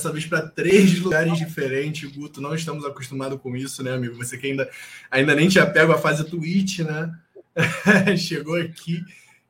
Dessa vez para três lugares diferentes. Guto, não estamos acostumados com isso, né, amigo? Você que ainda, ainda nem tinha pego a fase Twitch, né? Chegou aqui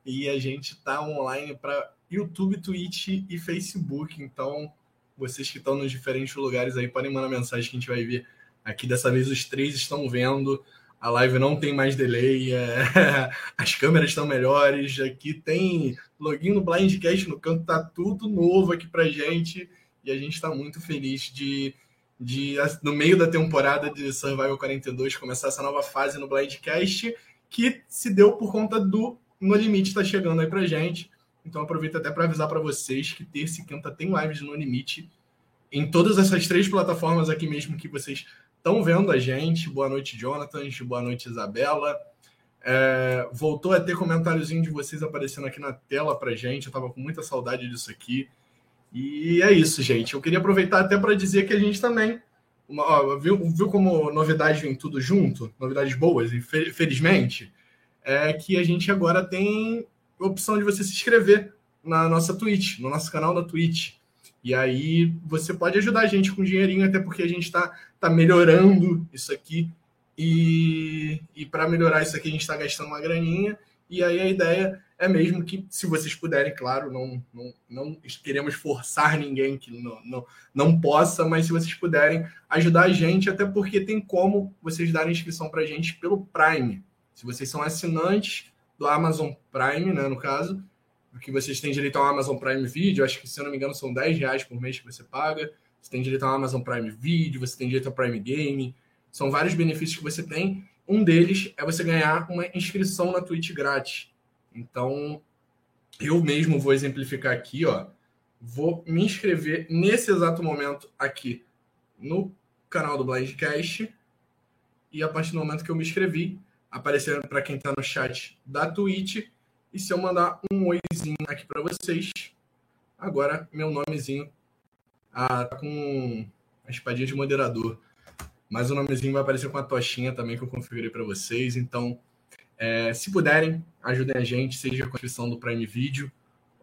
e a gente está online para YouTube, Twitch e Facebook. Então, vocês que estão nos diferentes lugares aí podem mandar mensagem que a gente vai ver aqui. Dessa vez os três estão vendo. A live não tem mais delay, é... as câmeras estão melhores. Aqui tem login no Blindcast no canto, tá tudo novo aqui pra gente. E a gente está muito feliz de, de, no meio da temporada de Survival 42, começar essa nova fase no Blindcast, que se deu por conta do No Limite tá chegando aí pra gente. Então aproveito até para avisar para vocês que terça e quinta tem lives no Limite em todas essas três plataformas aqui mesmo que vocês estão vendo a gente. Boa noite, Jonathan. Boa noite, Isabela. É, voltou a ter comentáriozinho de vocês aparecendo aqui na tela para gente. Eu estava com muita saudade disso aqui. E é isso, gente. Eu queria aproveitar até para dizer que a gente também uma, ó, viu, viu como novidade vem tudo junto, novidades boas, e felizmente, é que a gente agora tem a opção de você se inscrever na nossa Twitch, no nosso canal da Twitch. E aí você pode ajudar a gente com dinheirinho, até porque a gente está tá melhorando isso aqui. E, e para melhorar isso aqui, a gente está gastando uma graninha. E aí a ideia é mesmo que, se vocês puderem, claro, não, não, não queremos forçar ninguém que não, não, não possa, mas se vocês puderem ajudar a gente, até porque tem como vocês darem inscrição para a gente pelo Prime. Se vocês são assinantes do Amazon Prime, né, no caso, porque vocês têm direito ao Amazon Prime Video, acho que, se eu não me engano, são 10 reais por mês que você paga. Você tem direito ao Amazon Prime Video, você tem direito ao Prime Game. São vários benefícios que você tem. Um deles é você ganhar uma inscrição na Twitch grátis. Então, eu mesmo vou exemplificar aqui, ó. Vou me inscrever nesse exato momento aqui no canal do Blindcast. E a partir do momento que eu me inscrevi, aparecendo para quem está no chat da Twitch, e se eu mandar um oizinho aqui para vocês, agora meu nomezinho ah, tá com a espadinha de moderador. Mas o nomezinho vai aparecer com a tochinha também que eu configurei para vocês. Então, é, se puderem, ajudem a gente, seja com a inscrição do Prime Video,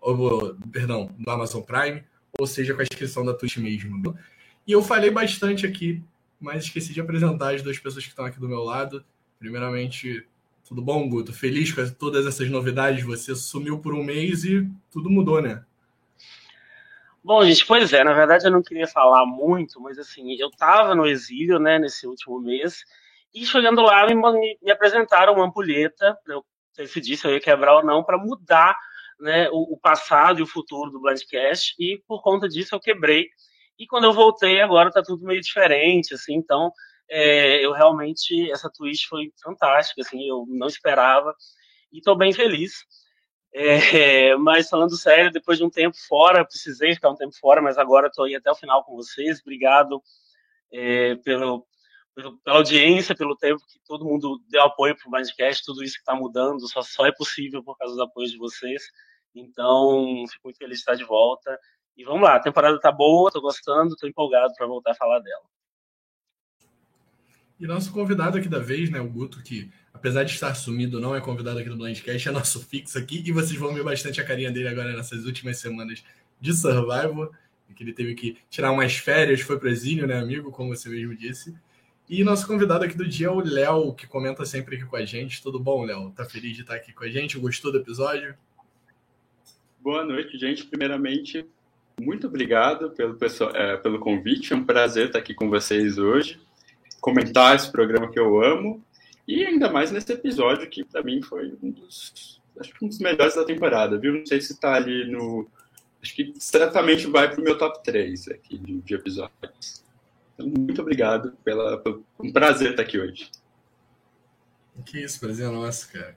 ou, perdão, do Amazon Prime, ou seja com a inscrição da Twitch mesmo. E eu falei bastante aqui, mas esqueci de apresentar as duas pessoas que estão aqui do meu lado. Primeiramente, tudo bom, Guto? Feliz com todas essas novidades? Você sumiu por um mês e tudo mudou, né? Bom, gente, pois é, na verdade eu não queria falar muito, mas assim, eu estava no exílio, né, nesse último mês, e chegando lá me, me apresentaram uma ampulheta, eu decidi se eu ia quebrar ou não, para mudar né, o, o, passado e o futuro do Blindcast, e por conta disso eu quebrei. E quando eu voltei, agora tá tudo meio diferente, assim, então é, eu realmente, essa twist foi fantástica, assim, eu não esperava e estou bem feliz. É, mas falando sério, depois de um tempo fora, precisei ficar um tempo fora, mas agora estou aí até o final com vocês. Obrigado é, pelo, pela audiência, pelo tempo que todo mundo deu apoio para o Mindcast, tudo isso que está mudando só, só é possível por causa do apoio de vocês. Então, fico muito feliz de estar de volta. E vamos lá, a temporada está boa, estou gostando, estou empolgado para voltar a falar dela. E nosso convidado aqui da vez, né, o Guto, que apesar de estar sumido, não é convidado aqui do Blindcast, é nosso fixo aqui, e vocês vão ver bastante a carinha dele agora nessas últimas semanas de Survival, que ele teve que tirar umas férias, foi para exílio, né, amigo, como você mesmo disse. E nosso convidado aqui do dia é o Léo, que comenta sempre aqui com a gente. Tudo bom, Léo? Tá feliz de estar aqui com a gente? Gostou do episódio? Boa noite, gente. Primeiramente, muito obrigado pelo, é, pelo convite. É um prazer estar aqui com vocês hoje comentar esse programa que eu amo e ainda mais nesse episódio que para mim foi um dos acho que um dos melhores da temporada, viu? Não sei se está ali no acho que certamente vai para o meu top 3 aqui de, de episódios. Então, muito obrigado pela, um prazer estar aqui hoje. Que isso, prazer é nosso, cara.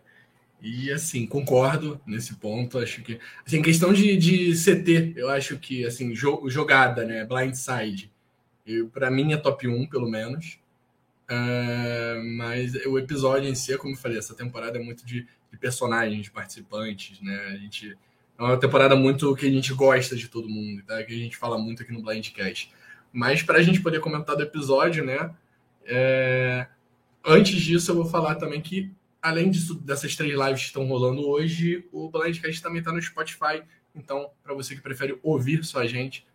E assim, concordo nesse ponto. Acho que. Assim, questão de, de CT, eu acho que assim, jogada, né? Blindside. Para mim é top 1, pelo menos. Uh, mas o episódio em si, como eu falei, essa temporada é muito de, de, personagens, de participantes, né? A gente é uma temporada muito que a gente gosta de todo mundo, tá? Que a gente fala muito aqui no Blindcast. Mas para a gente poder comentar do episódio, né? É... Antes disso, eu vou falar também que, além disso, dessas três lives que estão rolando hoje, o Blindcast também está no Spotify. Então, para você que prefere ouvir só a gente,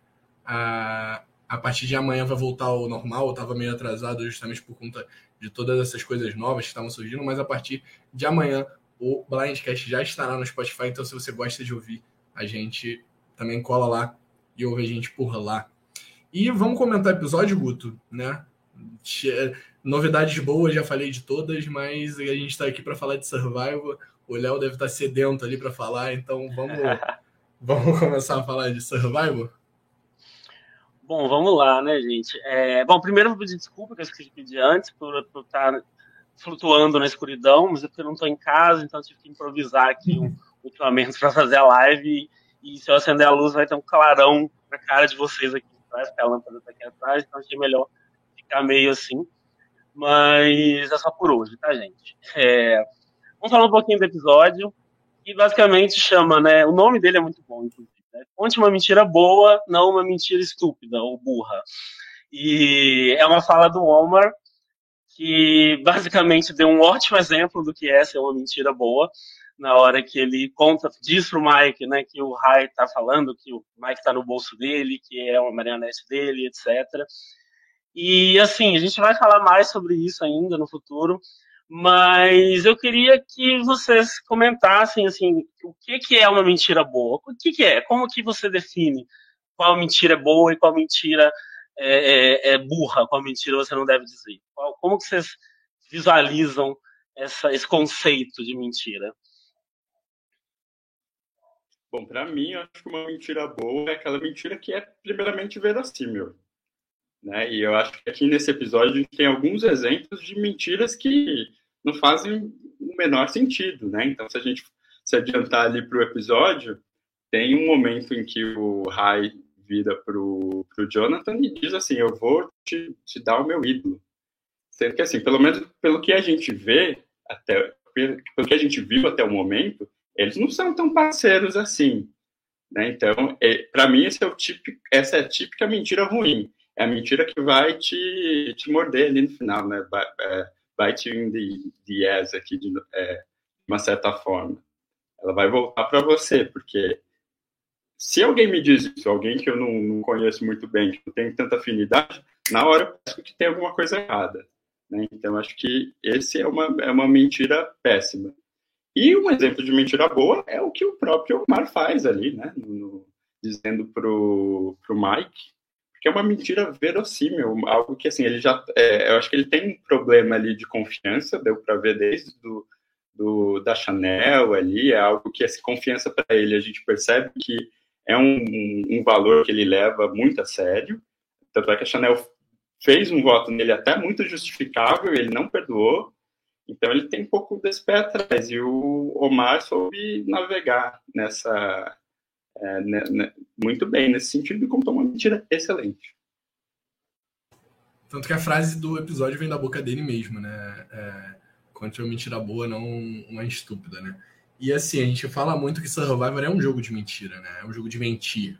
A, a partir de amanhã vai voltar ao normal. Eu estava meio atrasado justamente por conta de todas essas coisas novas que estavam surgindo, mas a partir de amanhã o Blindcast já estará no Spotify. Então, se você gosta de ouvir a gente, também cola lá e ouve a gente por lá. E vamos comentar o episódio, Guto, né? Novidades boas, já falei de todas, mas a gente está aqui para falar de Survival. O Léo deve estar tá sedento ali para falar, então vamos, vamos começar a falar de Survival? Bom, vamos lá, né, gente? É, bom, primeiro eu vou pedir desculpa, que eu esqueci de pedir antes, por, por estar flutuando na escuridão, mas é porque eu não estou em casa, então tive que improvisar aqui um, um equipamento para fazer a live. E, e, se eu acender a luz, vai ter um clarão na cara de vocês aqui atrás, porque a lâmpada está aqui atrás, então achei melhor ficar meio assim. Mas é só por hoje, tá, gente? É, vamos falar um pouquinho do episódio, que basicamente chama, né? O nome dele é muito bom, inclusive. Né? Conte uma mentira boa, não uma mentira estúpida ou burra. E é uma fala do Omar, que basicamente deu um ótimo exemplo do que é ser uma mentira boa, na hora que ele conta, diz pro Mike, né, que o Rai tá falando, que o Mike tá no bolso dele, que é uma marionete dele, etc. E assim, a gente vai falar mais sobre isso ainda no futuro, mas eu queria que vocês comentassem assim, o que, que é uma mentira boa? O que, que é? Como que você define qual mentira é boa e qual mentira é, é, é burra, qual mentira você não deve dizer? Qual, como que vocês visualizam essa, esse conceito de mentira? Bom, para mim, eu acho que uma mentira boa é aquela mentira que é primeiramente verossímil. Né? E eu acho que aqui nesse episódio a gente tem alguns exemplos de mentiras que não fazem o menor sentido, né? Então, se a gente se adiantar ali para o episódio, tem um momento em que o Rai vira para o Jonathan e diz assim: Eu vou te, te dar o meu ídolo. Sendo que, assim, pelo menos pelo que a gente vê, até, pelo que a gente viu até o momento, eles não são tão parceiros assim. Né? Então, é, para mim, é típico, essa é a típica mentira ruim. É a mentira que vai te, te morder ali no final, né? É, bite in the, the aqui de é, uma certa forma. Ela vai voltar para você, porque se alguém me diz isso, alguém que eu não, não, conheço muito bem, que não tem tanta afinidade, na hora eu penso que tem alguma coisa errada. Né? Então, acho que esse é uma, é uma mentira péssima. E um exemplo de mentira boa é o que o próprio Omar faz ali, né? No, dizendo pro, pro Mike que é uma mentira verossímil, algo que assim ele já, é, eu acho que ele tem um problema ali de confiança, deu para ver desde do, do, da Chanel ali, é algo que essa confiança para ele a gente percebe que é um, um, valor que ele leva muito a sério, tanto é que a Chanel fez um voto nele até muito justificável, ele não perdoou, então ele tem um pouco desse pé atrás, e o Omar soube navegar nessa, é, né, né, muito bem nesse sentido e contou uma mentira excelente. Tanto que a frase do episódio vem da boca dele mesmo, né? É, conte uma mentira boa, não uma estúpida, né? E assim, a gente fala muito que Survivor é um jogo de mentira, né? É um jogo de mentir.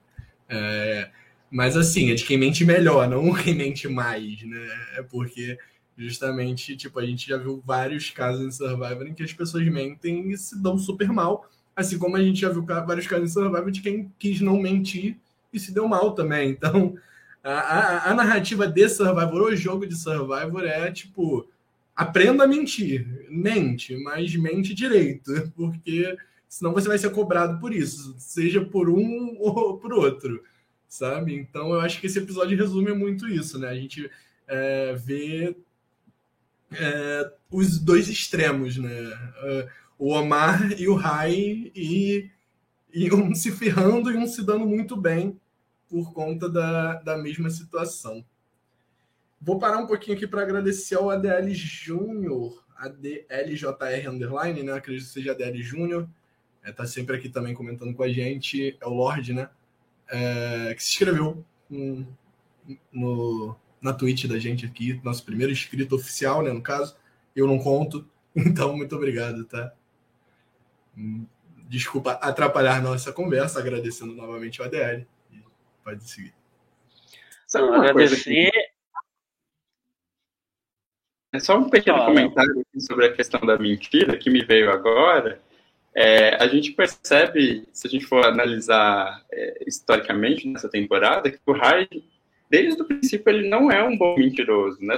É, mas assim, é de quem mente melhor, não quem mente mais, né? É porque justamente, tipo, a gente já viu vários casos em Survivor em que as pessoas mentem e se dão super mal Assim como a gente já viu vários casos em Survivor de quem quis não mentir e se deu mal também. Então, a, a, a narrativa de Survivor, o jogo de Survivor é tipo: aprenda a mentir. Mente, mas mente direito, porque senão você vai ser cobrado por isso, seja por um ou por outro, sabe? Então, eu acho que esse episódio resume muito isso, né? A gente é, vê é, os dois extremos, né? Uh, o Omar e o Rai e, e um se ferrando e um se dando muito bem por conta da, da mesma situação. Vou parar um pouquinho aqui para agradecer ao ADL Júnior, ADLJR Underline, né? Acredito que seja ADL Júnior. É, tá sempre aqui também comentando com a gente. É o Lorde, né? É, que se inscreveu no, no, na Twitch da gente aqui, nosso primeiro inscrito oficial, né? No caso, eu não conto. Então, muito obrigado, tá? Desculpa atrapalhar nossa conversa, agradecendo novamente o ADL. Pode seguir. Sabe uma agradecer. É só um pequeno comentário sobre a questão da mentira que me veio agora. é, a gente percebe, se a gente for analisar é, historicamente nessa temporada, que o Hyde, desde o princípio, ele não é um bom mentiroso. Né?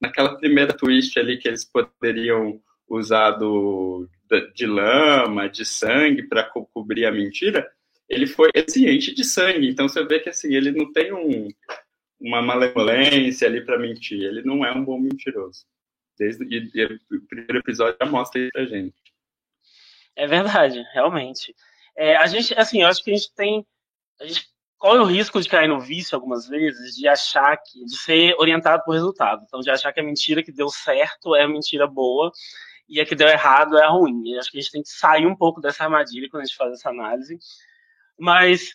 Naquela primeira twist ali que eles poderiam usar do, de lama, de sangue para co cobrir a mentira, ele foi ciente de sangue. Então você vê que assim ele não tem um, uma malemolência ali para mentir. Ele não é um bom mentiroso. Desde e, e o primeiro episódio já mostra isso pra gente. É verdade, realmente. É, a gente, assim, eu acho que a gente tem. A gente corre o risco de cair no vício algumas vezes, de achar que. de ser orientado por resultado. Então, de achar que a mentira que deu certo é a mentira boa e a que deu errado é a ruim. E acho que a gente tem que sair um pouco dessa armadilha quando a gente faz essa análise. Mas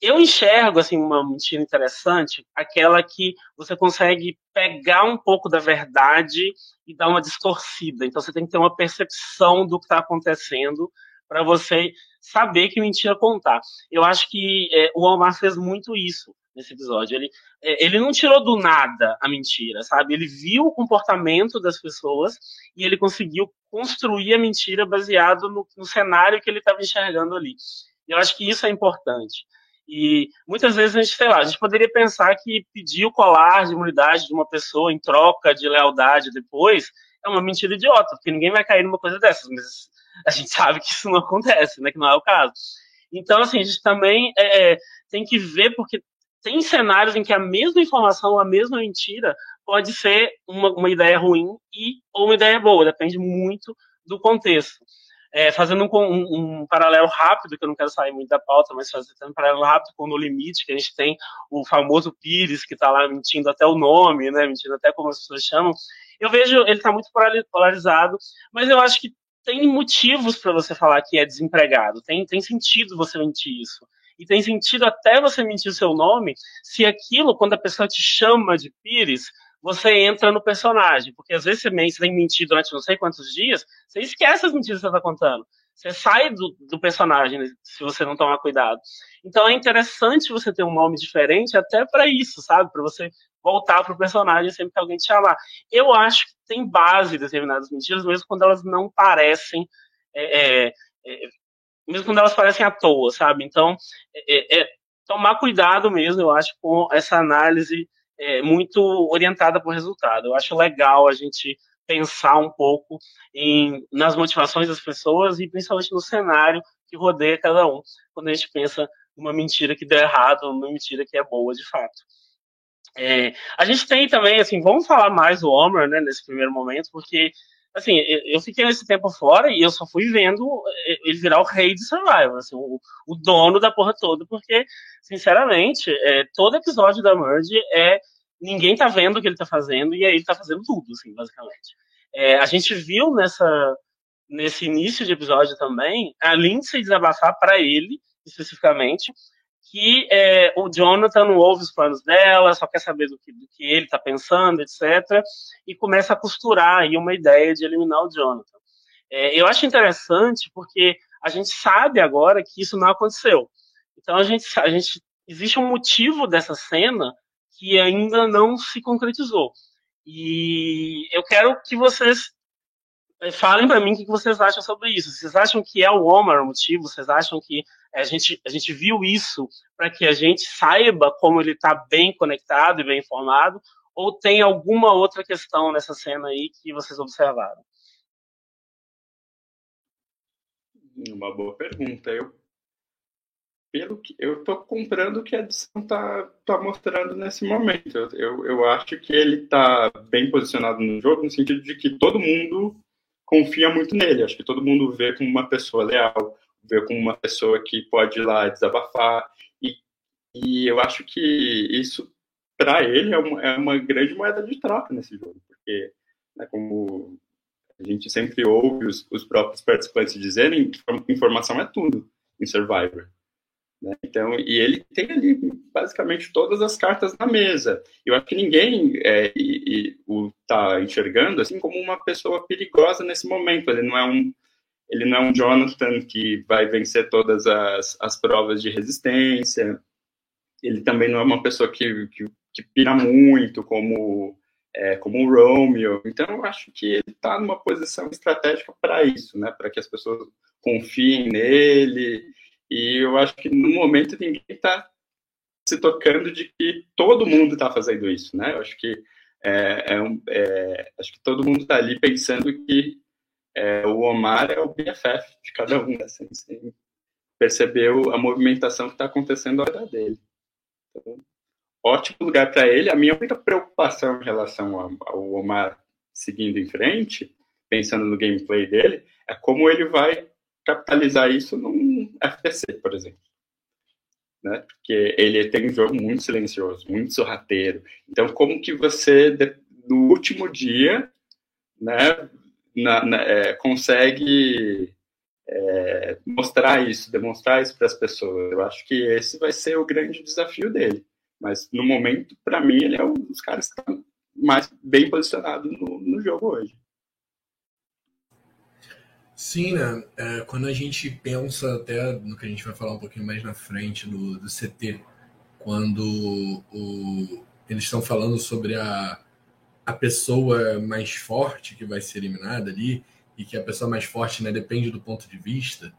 eu enxergo assim uma mentira interessante, aquela que você consegue pegar um pouco da verdade e dar uma distorcida. Então você tem que ter uma percepção do que está acontecendo para você saber que mentira contar. Eu acho que é, o Omar fez muito isso nesse episódio. Ele, é, ele não tirou do nada a mentira, sabe? Ele viu o comportamento das pessoas e ele conseguiu construir a mentira baseado no, no cenário que ele estava enxergando ali. Eu acho que isso é importante. E muitas vezes a gente, sei lá, a gente poderia pensar que pedir o colar de imunidade de uma pessoa em troca de lealdade depois é uma mentira idiota, porque ninguém vai cair numa coisa dessas, mas a gente sabe que isso não acontece, né, que não é o caso. Então, assim, a gente também é, é, tem que ver, porque tem cenários em que a mesma informação, a mesma mentira, pode ser uma, uma ideia ruim e ou uma ideia boa, depende muito do contexto. É, fazendo um, um, um, paralelo rápido, que eu não quero sair muito da pauta, mas fazendo um paralelo rápido com o No Limite, que a gente tem o famoso Pires, que está lá mentindo até o nome, né, mentindo até como as pessoas chamam. Eu vejo, ele está muito polarizado, mas eu acho que tem motivos para você falar que é desempregado, tem, tem sentido você mentir isso. E tem sentido até você mentir seu nome, se aquilo, quando a pessoa te chama de Pires, você entra no personagem. Porque às vezes você, você tem mentir durante não sei quantos dias, você esquece as mentiras que você está contando. Você sai do, do, personagem se você não tomar cuidado. Então é interessante você ter um nome diferente até para isso, sabe? Para você voltar para o personagem sempre que alguém te chamar. Eu acho que tem base determinadas mentiras, mesmo quando elas não parecem. É, é, é, mesmo quando elas parecem à toa, sabe? Então, é, é, tomar cuidado mesmo, eu acho, com essa análise é, muito orientada para o resultado. Eu acho legal a gente pensar um pouco em, nas motivações das pessoas e principalmente no cenário que rodeia cada um, quando a gente pensa numa mentira que deu errado, numa mentira que é boa de fato. É, a gente tem também, assim, vamos falar mais do Homer, né, nesse primeiro momento, porque, assim, eu fiquei nesse tempo fora e eu só fui vendo ele virar o rei de Survivor, assim, o, o dono da porra toda, porque, sinceramente, é, todo episódio da Merge é ninguém tá vendo o que ele tá fazendo e aí ele tá fazendo tudo, assim, basicamente. É, a gente viu nessa, nesse início de episódio também a Lindsay desabafar para ele, especificamente, que é, o Jonathan não ouve os planos dela, só quer saber do que, do que ele está pensando, etc. E começa a costurar aí uma ideia de eliminar o Jonathan. É, eu acho interessante porque a gente sabe agora que isso não aconteceu. Então a gente, a gente existe um motivo dessa cena que ainda não se concretizou. E eu quero que vocês eh, falem para mim o que vocês acham sobre isso. Vocês acham que é o Omar o motivo? Vocês acham que a gente, a gente viu isso para que a gente saiba como ele está bem conectado e bem informado? Ou tem alguma outra questão nessa cena aí que vocês observaram? Uma boa pergunta. Eu pelo que eu tô comprando o que a edição tá, tá mostrando nesse momento. Eu, eu, acho que ele tá bem posicionado no jogo, no sentido de que todo mundo confia muito nele. Acho que todo mundo vê como uma pessoa leal, vê como uma pessoa que pode ir lá desabafar. E, e eu acho que isso, para ele, é uma, é uma grande moeda de troca nesse jogo, porque, né, como a gente sempre ouve os, os próprios participantes dizerem, informação é tudo em Survivor. Né? Então, e ele tem ali basicamente todas as cartas na mesa. Eu acho que ninguém é, e, e, o está enxergando assim como uma pessoa perigosa nesse momento. Ele não é um ele não é um Jonathan que vai vencer todas as, as provas de resistência. Ele também não é uma pessoa que, que, que pira muito, como é, como o Romeo. Então, eu acho que ele está numa posição estratégica para isso, né? Para que as pessoas confiem nele. E eu acho que no momento ninguém está se tocando de que todo mundo está fazendo isso, né? Eu acho que é, é, um, é, acho que todo mundo está ali pensando que é, o Omar é o BFF de cada um, sem perceber a movimentação que está acontecendo ao redor dele. Então, ótimo lugar para ele. A minha única preocupação em relação ao Omar seguindo em frente, pensando no gameplay dele, é como ele vai capitalizar isso num FTC, por exemplo. Né? Porque ele tem um jogo muito silencioso, muito sorrateiro. Então, como que você, no último dia, né, na, na, é, consegue é, mostrar isso, demonstrar isso para as pessoas? Eu acho que esse vai ser o grande desafio dele. Mas, no momento, para mim, ele é um dos caras que está mais bem posicionado no, no jogo hoje. Sim, né? É, quando a gente pensa até no que a gente vai falar um pouquinho mais na frente do, do CT, quando o, eles estão falando sobre a, a pessoa mais forte que vai ser eliminada ali, e que a pessoa mais forte né, depende do ponto de vista,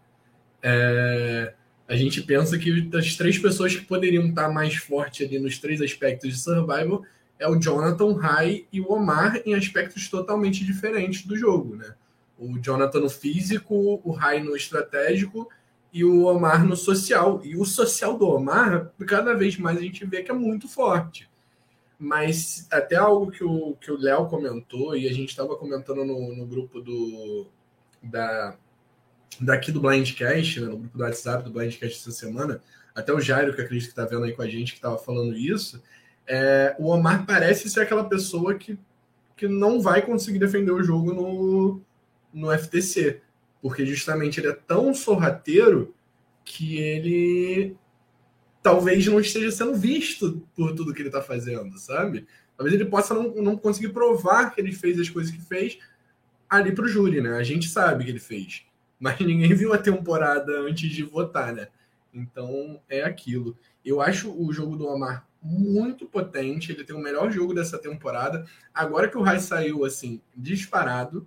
é, a gente pensa que das três pessoas que poderiam estar mais forte ali nos três aspectos de survival é o Jonathan, Rai e o Omar em aspectos totalmente diferentes do jogo, né? O Jonathan no físico, o Rai no estratégico e o Omar no social. E o social do Omar, cada vez mais a gente vê que é muito forte. Mas até algo que o que o Léo comentou e a gente estava comentando no, no grupo do da daqui do Blindcast, né, no grupo do WhatsApp do Blindcast essa semana, até o Jairo, que acredito que está vendo aí com a gente, que estava falando isso, é, o Omar parece ser aquela pessoa que, que não vai conseguir defender o jogo no, no FTC, porque justamente ele é tão sorrateiro que ele talvez não esteja sendo visto por tudo que ele está fazendo, sabe? Talvez ele possa não, não conseguir provar que ele fez as coisas que fez ali para o júri, né? A gente sabe que ele fez, mas ninguém viu a temporada antes de votar, né? Então é aquilo. Eu acho o jogo do Omar muito potente, ele tem o melhor jogo dessa temporada. Agora que o Rai saiu assim, disparado,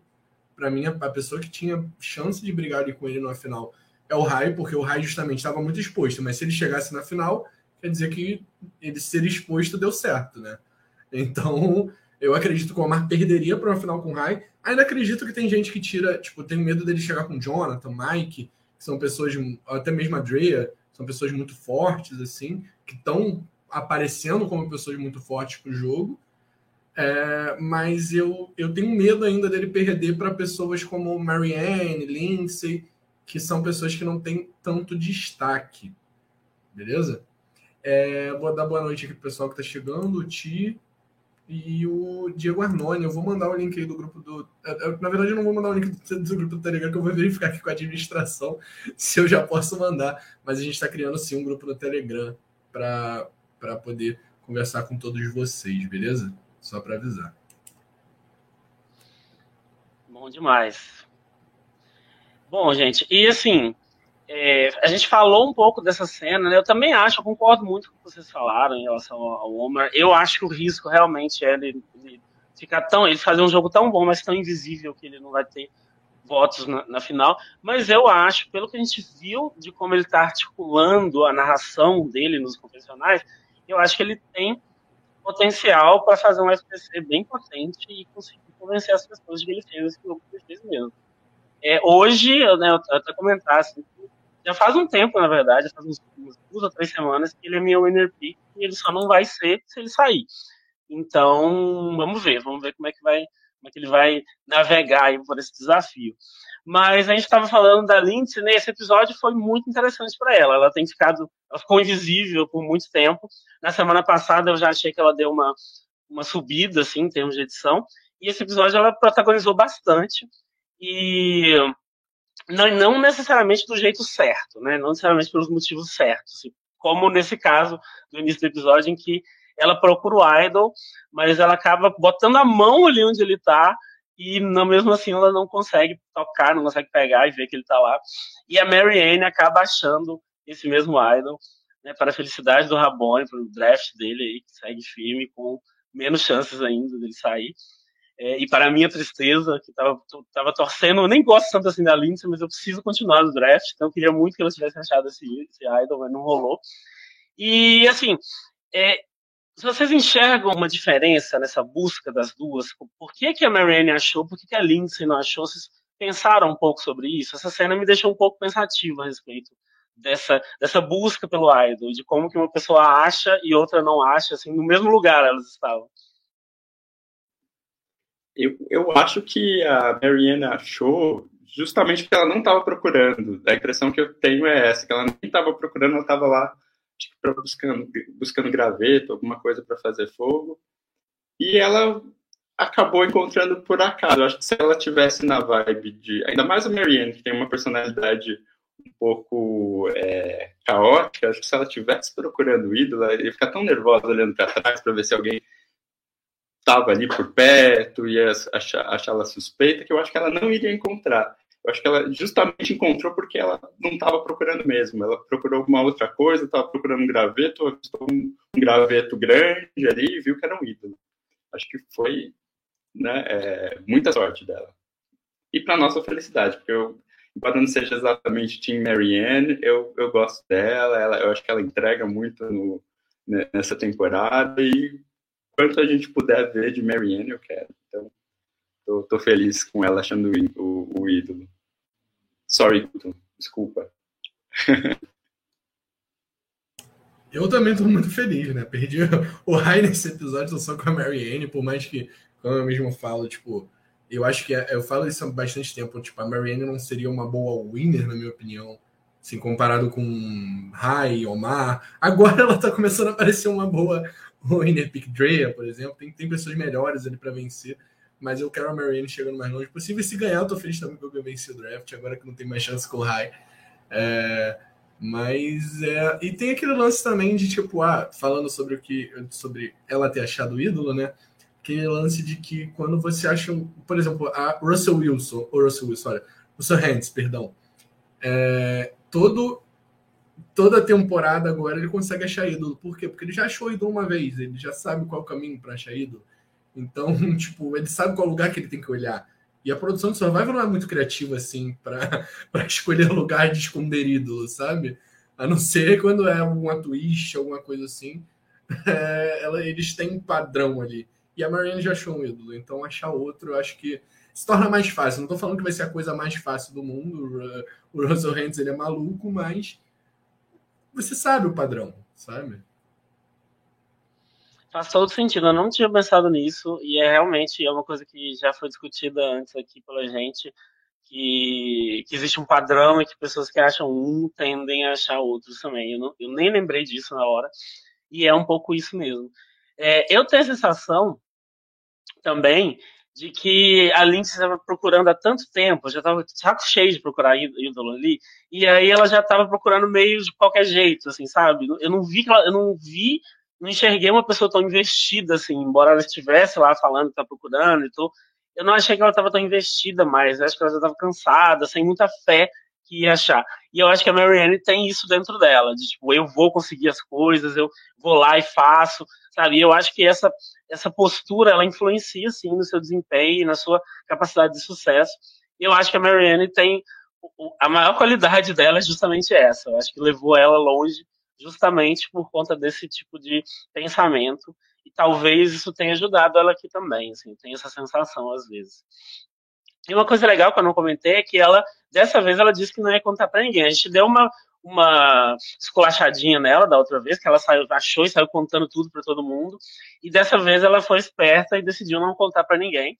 para mim, a pessoa que tinha chance de brigar ali com ele na final é o Rai, porque o Rai justamente estava muito exposto, mas se ele chegasse na final, quer dizer que ele ser exposto deu certo, né? Então, eu acredito que o Omar perderia para uma final com o Rai. Ainda acredito que tem gente que tira, tipo, tem medo dele chegar com Jonathan, Mike, que são pessoas, até mesmo a Drea, são pessoas muito fortes, assim, que estão aparecendo como pessoas muito fortes para o jogo. É, mas eu, eu tenho medo ainda dele perder para pessoas como Marianne, Lindsay, que são pessoas que não têm tanto destaque. Beleza? É, vou dar boa noite aqui pro pessoal que está chegando, o Ti e o Diego Arnone. Eu vou mandar o link aí do grupo do. Na verdade, eu não vou mandar o link do, do grupo do Telegram, que eu vou verificar aqui com a administração se eu já posso mandar. Mas a gente está criando sim um grupo no Telegram para poder conversar com todos vocês, beleza? Só para avisar. Bom demais. Bom, gente, e assim, é, a gente falou um pouco dessa cena, né? Eu também acho, eu concordo muito com o que vocês falaram em relação ao Omar. Eu acho que o risco realmente é ele, ficar tão. ele fazer um jogo tão bom, mas tão invisível que ele não vai ter votos na, na, final. Mas eu acho, pelo que a gente viu de como ele está articulando a narração dele nos confessionais, eu acho que ele tem potencial para fazer um SPC bem potente e conseguir convencer as pessoas de que ele fez jogo que ele fez mesmo. É, hoje, né, eu até comentar, assim, já faz um tempo, na verdade, faz uns, duas ou três semanas que ele é meu winner pick e ele só não vai ser se ele sair. Então, vamos ver, vamos ver como é que vai, como é que ele vai navegar aí por esse desafio. Mas a gente estava falando da Lindsay, né? Esse episódio foi muito interessante para ela. Ela tem ficado, ela ficou invisível por muito tempo. Na semana passada eu já achei que ela deu uma, uma subida, assim, em termos de edição. E esse episódio ela protagonizou bastante. E não, necessariamente do jeito certo, né? Não necessariamente pelos motivos certos. Como nesse caso do início do episódio, em que ela procura o idol, mas ela acaba botando a mão ali onde ele está e não, mesmo assim ela não consegue tocar, não consegue pegar e ver que ele está lá. E a Mary Anne acaba achando esse mesmo idol, né, para a felicidade do Rabone, para o draft dele aí, que segue firme com menos chances ainda dele sair. É, e para minha tristeza, que tava, tava torcendo, eu nem gosto tanto assim da Lindsay, mas eu preciso continuar no draft, então eu queria muito que ela tivesse achado esse, esse idol, mas não rolou. E, assim, é, vocês enxergam uma diferença nessa busca das duas, por que, que a Marianne achou, por que, que a Lindsay não achou? Vocês pensaram um pouco sobre isso? Essa cena me deixou um pouco pensativo a respeito dessa, dessa busca pelo idol, de como que uma pessoa acha e outra não acha, assim, no mesmo lugar elas estavam. Eu, eu acho que a Marianne achou justamente porque ela não estava procurando. A impressão que eu tenho é essa, que ela nem estava procurando, ela estava lá tipo, buscando, buscando graveto, alguma coisa para fazer fogo. E ela acabou encontrando por acaso. Eu acho que se ela tivesse na vibe de. Ainda mais a Marianne, que tem uma personalidade um pouco é, caótica, acho que se ela tivesse procurando ídolo, ela ia ficar tão nervosa olhando para trás para ver se alguém estava ali por perto, ia achar, achar ela suspeita, que eu acho que ela não iria encontrar. Eu acho que ela justamente encontrou porque ela não estava procurando mesmo. Ela procurou alguma outra coisa, estava procurando um graveto, avistou um, um graveto grande ali e viu que era um ídolo. Acho que foi né, é, muita sorte dela. E para nossa felicidade, porque eu, embora não seja exatamente Team Marianne, eu, eu gosto dela, ela, eu acho que ela entrega muito no, nessa temporada e quanto a gente puder ver de Marianne, eu quero. Então, tô, tô feliz com ela achando o, o ídolo. Sorry, desculpa. Eu também tô muito feliz, né? Perdi o high nesse episódio, tô só com a Marianne, por mais que, como eu mesmo falo, tipo, eu acho que eu falo isso há bastante tempo, tipo, a Marianne não seria uma boa winner, na minha opinião, assim, comparado com Rai, Omar. Agora ela tá começando a parecer uma boa winner, Pick Drea, por exemplo. Tem, tem pessoas melhores ali para vencer, mas eu quero a Marianne chegando mais longe possível. E se ganhar, eu tô feliz também porque eu venci o draft, agora que não tem mais chance com o Rai. É, mas é, e tem aquele lance também de tipo, ah, falando sobre o que sobre ela ter achado o ídolo, né? Aquele lance de que quando você acha, por exemplo, a Russell Wilson, ou Russell Wilson, olha, Russell Hands, perdão. É, todo toda temporada agora ele consegue achar ídolo. Por quê? Porque ele já achou ídolo uma vez, ele já sabe qual é o caminho para achar ídolo. Então, tipo, ele sabe qual lugar que ele tem que olhar. E a produção de Survival não é muito criativa assim para escolher lugar de esconder ídolo, sabe? A não ser quando é uma twist, alguma coisa assim. É, ela, eles têm um padrão ali. E a Marianne já achou um ídolo, então achar outro eu acho que se torna mais fácil. Não estou falando que vai ser a coisa mais fácil do mundo. O Russell Hands ele é maluco, mas você sabe o padrão, sabe? Faz todo sentido, eu não tinha pensado nisso, e é realmente é uma coisa que já foi discutida antes aqui pela gente, que, que existe um padrão e que pessoas que acham um tendem a achar outros também. Eu, não, eu nem lembrei disso na hora, e é um pouco isso mesmo. É, eu tenho a sensação também de que a Lindsay estava procurando há tanto tempo, já estava saco cheio de procurar ídolo ali, e aí ela já estava procurando meio de qualquer jeito, assim, sabe? Eu não vi, eu não vi não enxerguei uma pessoa tão investida, assim, embora ela estivesse lá falando que tá procurando e tudo, eu não achei que ela estava tão investida mais, acho que ela já estava cansada, sem muita fé que achar. E eu acho que a Marianne tem isso dentro dela, de tipo, eu vou conseguir as coisas, eu vou lá e faço, sabe? E eu acho que essa, essa postura, ela influencia, sim, no seu desempenho na sua capacidade de sucesso. E eu acho que a Marianne tem, a maior qualidade dela é justamente essa, eu acho que levou ela longe justamente por conta desse tipo de pensamento. E talvez isso tenha ajudado ela aqui também, assim, tem essa sensação às vezes. E uma coisa legal que eu não comentei é que ela, dessa vez, ela disse que não ia contar para ninguém. A gente deu uma, uma esculachadinha nela da outra vez, que ela saiu, achou e saiu contando tudo para todo mundo. E dessa vez ela foi esperta e decidiu não contar para ninguém.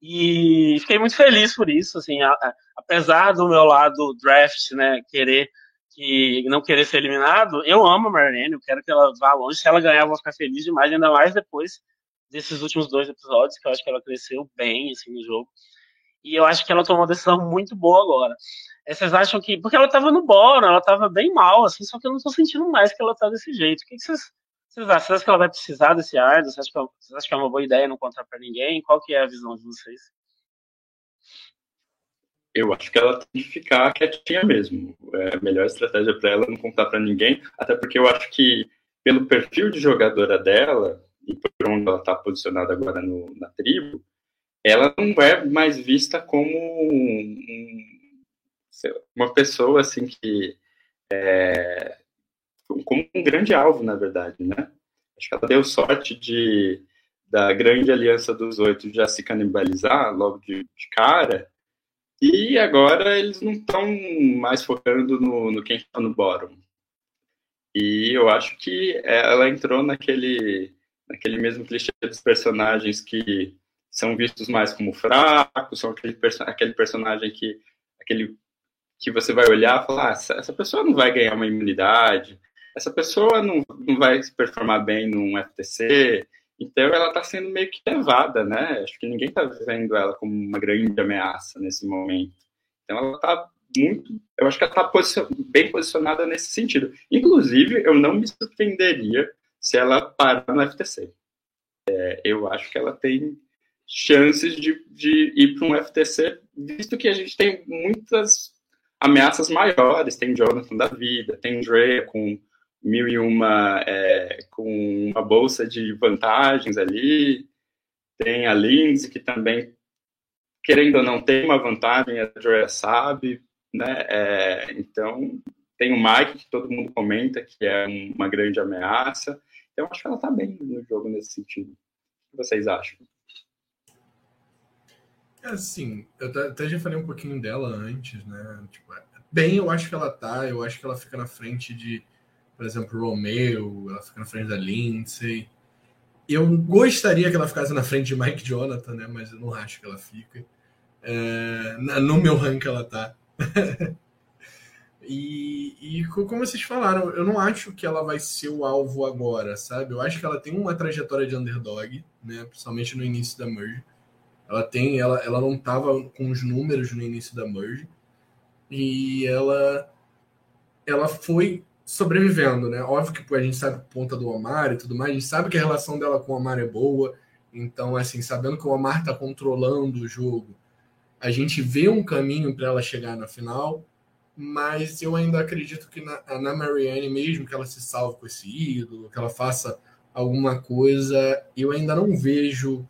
E fiquei muito feliz por isso, assim, a, a, apesar do meu lado draft, né, querer que não querer ser eliminado, eu amo a Marlene, eu quero que ela vá longe. Se ela ganhar, eu vou ficar feliz demais, ainda mais depois desses últimos dois episódios, que eu acho que ela cresceu bem assim, no jogo. E eu acho que ela tomou uma decisão muito boa agora. É, vocês acham que. Porque ela tava no bora, ela tava bem mal, assim, só que eu não tô sentindo mais que ela tá desse jeito. O que, que vocês, vocês acham? Vocês acham que ela vai precisar desse ar? Vocês acham que, vocês acham que é uma boa ideia não contar pra ninguém? Qual que é a visão de vocês? eu acho que ela tem que ficar quietinha mesmo. É a melhor estratégia para ela não contar para ninguém, até porque eu acho que pelo perfil de jogadora dela, e por onde ela está posicionada agora no, na tribo, ela não é mais vista como um, uma pessoa assim que é, como um grande alvo, na verdade, né? Acho que ela deu sorte de da grande aliança dos oito já se canibalizar logo de, de cara, e agora eles não estão mais focando no, no quem está no bottom. E eu acho que ela entrou naquele, naquele mesmo clichê dos personagens que são vistos mais como fracos, são aquele, aquele personagem que aquele que você vai olhar e falar, ah, essa, essa pessoa não vai ganhar uma imunidade, essa pessoa não, não vai se performar bem num FTC, então ela está sendo meio que levada, né? Acho que ninguém está vendo ela como uma grande ameaça nesse momento. Então ela está muito, eu acho que ela está posicion, bem posicionada nesse sentido. Inclusive, eu não me surpreenderia se ela parar no FTC. É, eu acho que ela tem chances de, de ir para um FTC, visto que a gente tem muitas ameaças maiores. Tem Jonathan da vida, tem Drea com mil e uma, é, com uma bolsa de vantagens ali. Tem a Lindsay, que também, querendo ou não, tem uma vantagem, a Drea sabe, né? É, então, tem o Mike, que todo mundo comenta que é uma grande ameaça. Eu acho que ela está bem no jogo nesse sentido. O que vocês acham? É assim, eu até já falei um pouquinho dela antes, né? Tipo, bem, eu acho que ela tá, eu acho que ela fica na frente de, por exemplo, Romeo, ela fica na frente da Lindsay. Eu gostaria que ela ficasse na frente de Mike Jonathan, né? Mas eu não acho que ela fica. É, no meu rank ela tá. e, e como vocês falaram, eu não acho que ela vai ser o alvo agora, sabe? Eu acho que ela tem uma trajetória de underdog, né? Principalmente no início da merge. Ela tem, ela, ela não estava com os números no início da merge. E ela ela foi sobrevivendo, né? Óbvio que a gente sabe ponta do Omar e tudo mais, a gente sabe que a relação dela com o Omar é boa, então assim, sabendo que o Omar está controlando o jogo, a gente vê um caminho para ela chegar na final, mas eu ainda acredito que na, na Marianne, mesmo que ela se salve com esse ídolo, que ela faça alguma coisa, eu ainda não vejo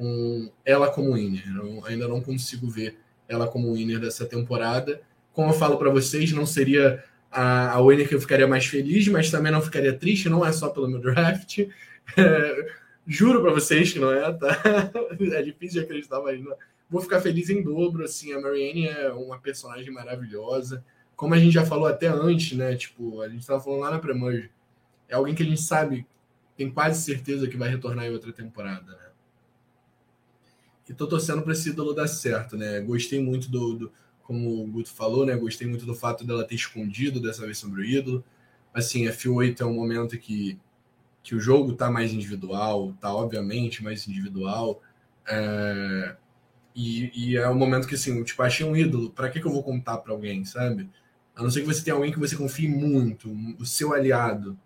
um, ela como winner. Eu ainda não consigo ver ela como winner dessa temporada. Como eu falo para vocês, não seria a, a winner que eu ficaria mais feliz, mas também não ficaria triste, não é só pelo meu draft. É, juro para vocês que não é, tá? É difícil de acreditar, mas não. vou ficar feliz em dobro. Assim, a Marianne é uma personagem maravilhosa. Como a gente já falou até antes, né? Tipo, a gente estava falando lá na Premerge. É alguém que a gente sabe, tem quase certeza que vai retornar em outra temporada, né? E tô torcendo para esse ídolo dar certo, né? Gostei muito do, do, como o Guto falou, né? Gostei muito do fato dela ter escondido dessa vez sobre o ídolo. Assim, F8 é um momento que, que o jogo tá mais individual, tá obviamente mais individual. É... E, e, é um momento que, assim, tipo, achei um ídolo, para que, que eu vou contar para alguém, sabe? A não ser que você tenha alguém que você confie muito, o seu aliado.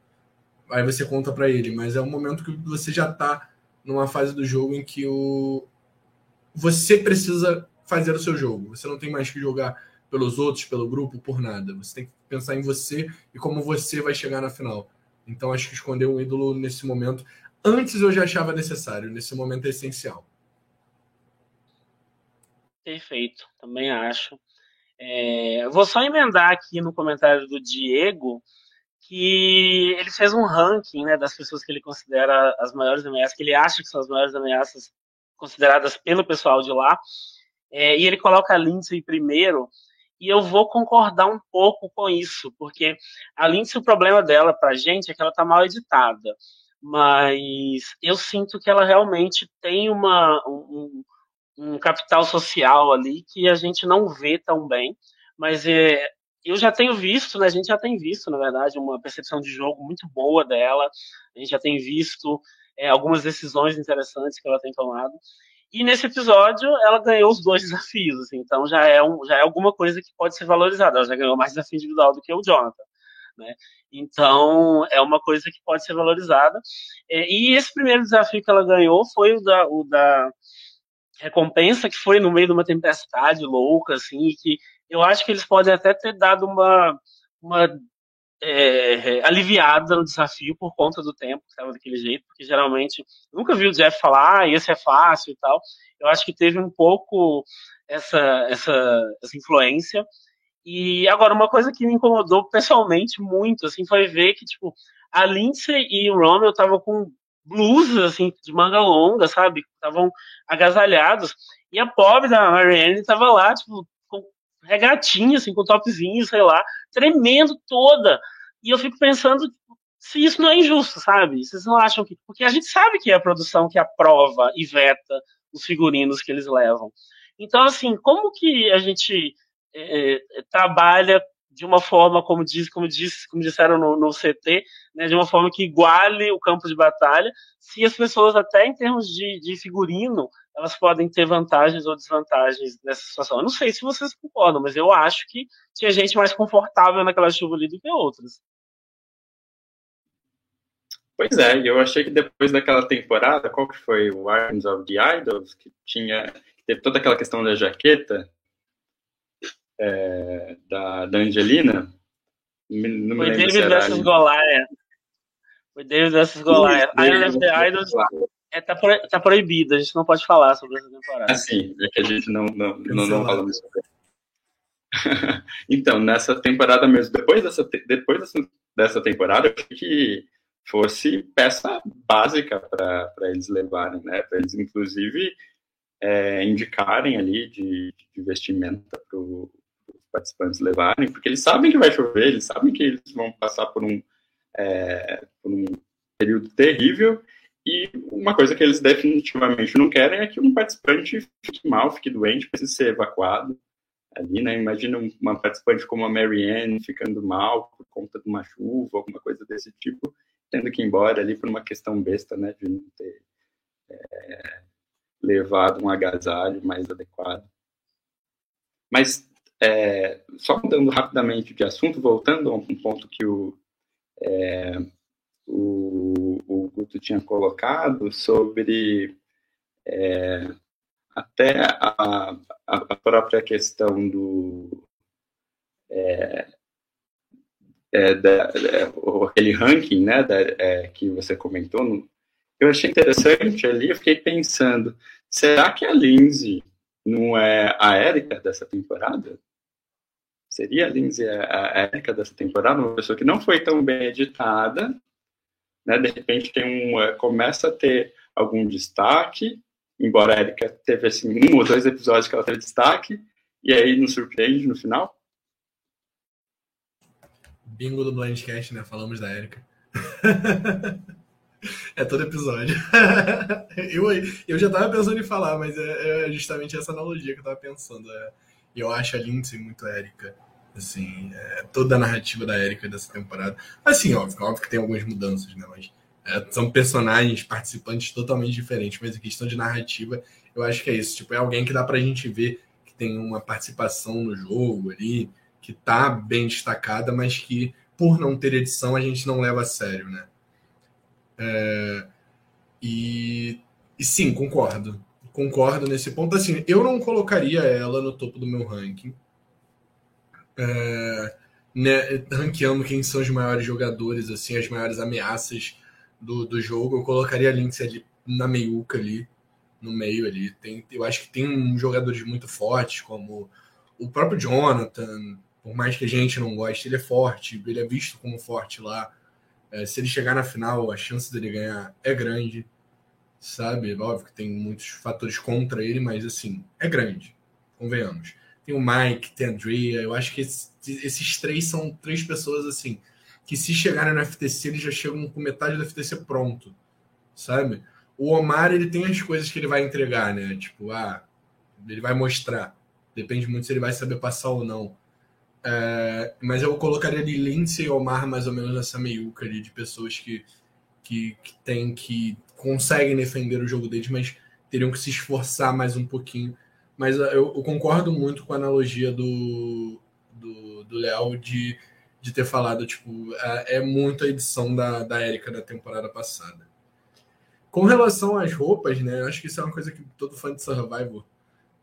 Aí você conta para ele, mas é um momento que você já tá numa fase do jogo em que o, você precisa fazer o seu jogo. Você não tem mais que jogar pelos outros, pelo grupo, por nada. Você tem que pensar em você e como você vai chegar na final. Então acho que esconder um ídolo nesse momento, antes eu já achava necessário, nesse momento é essencial. Perfeito, também acho. É, vou só emendar aqui no comentário do Diego que ele fez um ranking né, das pessoas que ele considera as maiores ameaças, que ele acha que são as maiores ameaças consideradas pelo pessoal de lá. É, e ele coloca a Lindsay primeiro, e eu vou concordar um pouco com isso, porque a Lindsay, o problema dela pra gente é que ela tá mal editada. Mas eu sinto que ela realmente tem uma, um, um capital social ali que a gente não vê tão bem. Mas é, eu já tenho visto, né? A gente já tem visto, na verdade, uma percepção de jogo muito boa dela. A gente já tem visto é, algumas decisões interessantes que ela tem tomado. E nesse episódio ela ganhou os dois desafios, assim, então já é, um, já é alguma coisa que pode ser valorizada. Ela já ganhou mais desafio individual do que o Jonathan. Né? Então é uma coisa que pode ser valorizada. É, e esse primeiro desafio que ela ganhou foi o da, o da recompensa, que foi no meio de uma tempestade louca, assim, que eu acho que eles podem até ter dado uma, uma é, aliviada no desafio por conta do tempo que estava daquele jeito, porque geralmente nunca vi o Jeff falar, ah, esse é fácil e tal. Eu acho que teve um pouco essa, essa, essa influência. E agora, uma coisa que me incomodou pessoalmente muito, assim, foi ver que, tipo, a Lindsay e o Romeo estavam com blusas, assim, de manga longa, sabe? Estavam agasalhados. E a pobre da Marianne estava lá, tipo, regatinha, assim, com topzinho, sei lá, tremendo toda. E eu fico pensando se isso não é injusto, sabe? Vocês não acham que. Porque a gente sabe que é a produção que aprova e veta os figurinos que eles levam. Então, assim, como que a gente é, é trabalha de uma forma, como diz, como diz, como disseram no, no CT, né, de uma forma que iguale o campo de batalha, se as pessoas, até em termos de, de figurino, elas podem ter vantagens ou desvantagens nessa situação. Eu não sei se vocês concordam, mas eu acho que tinha gente mais confortável naquela chuva ali do que outras. Pois é, eu achei que depois daquela temporada, qual que foi o Arms of the Idols, que tinha teve toda aquela questão da jaqueta, é, da, da Angelina. Não Foi David versus Goliath. Foi David versus Goliath. Iron of the Idols é, tá, pro, tá proibido, a gente não pode falar sobre essa temporada. Ah, sim, é que a gente não, não, não, não fala sobre então, nessa temporada mesmo, depois dessa, depois dessa, dessa temporada, eu achei que fosse peça básica para eles levarem, né? Para eles, inclusive, é, indicarem ali de, de vestimenta para participantes levarem, porque eles sabem que vai chover, eles sabem que eles vão passar por um, é, por um período terrível, e uma coisa que eles definitivamente não querem é que um participante fique mal, fique doente, precise ser evacuado ali, né? Imagina uma participante como a Marianne ficando mal por conta de uma chuva, alguma coisa desse tipo, tendo que ir embora ali por uma questão besta, né? De não ter é, levado um agasalho mais adequado. Mas é, só mudando rapidamente de assunto, voltando a um ponto que o, é, o, o Guto tinha colocado sobre é, até a, a, própria questão do é, é, da, é, aquele ranking né, da, é, que você comentou, no, eu achei interessante ali, eu fiquei pensando, será que a Lindsay não é a Érica dessa temporada? seria a Lindsay a, Erika dessa temporada, uma pessoa que não foi tão bem editada, né? De repente tem um, é, começa a ter algum destaque, embora a Erika teve assim um ou dois episódios que ela teve destaque, e aí nos surpreende no final. Bingo do Blindcast, né? Falamos da Erika. é todo episódio. eu, eu já tava pensando em falar, mas é, é justamente essa analogia que eu tava pensando. É, eu acho a Lindsay muito Erika. Assim, é, toda a narrativa da Erika dessa temporada. Assim, óbvio, óbvio que tem algumas mudanças, né? Mas é, são personagens, participantes totalmente diferentes. Mas a questão de narrativa, eu acho que é isso. Tipo, é alguém que dá pra gente ver que tem uma participação no jogo ali, que tá bem destacada, mas que por não ter edição a gente não leva a sério, né? É, e, e sim, concordo. Concordo nesse ponto. Assim, eu não colocaria ela no topo do meu ranking é, né, ranqueando quem são os maiores jogadores, assim, as maiores ameaças do, do jogo, eu colocaria a Lindsay ali na meiuca ali, no meio ali. Tem, eu acho que tem jogadores muito fortes, como o próprio Jonathan, por mais que a gente não goste, ele é forte, ele é visto como forte lá. É, se ele chegar na final, a chance dele ganhar é grande, sabe? Óbvio que tem muitos fatores contra ele, mas assim, é grande, convenhamos tem o Mike, tem a Andrea. Eu acho que esses três são três pessoas assim que se chegarem no FTC, eles já chegam com metade do FTC pronto, sabe? O Omar, ele tem as coisas que ele vai entregar, né? Tipo, ah, ele vai mostrar. Depende muito se ele vai saber passar ou não. É, mas eu colocaria ali Lindsay e Omar mais ou menos nessa meiuca ali de pessoas que, que, que tem que conseguem defender o jogo deles, mas teriam que se esforçar mais um pouquinho mas eu, eu concordo muito com a analogia do, do, do Léo de, de ter falado, tipo, é, é muito a edição da, da Erika da temporada passada. Com relação às roupas, né? Acho que isso é uma coisa que todo fã de Survivor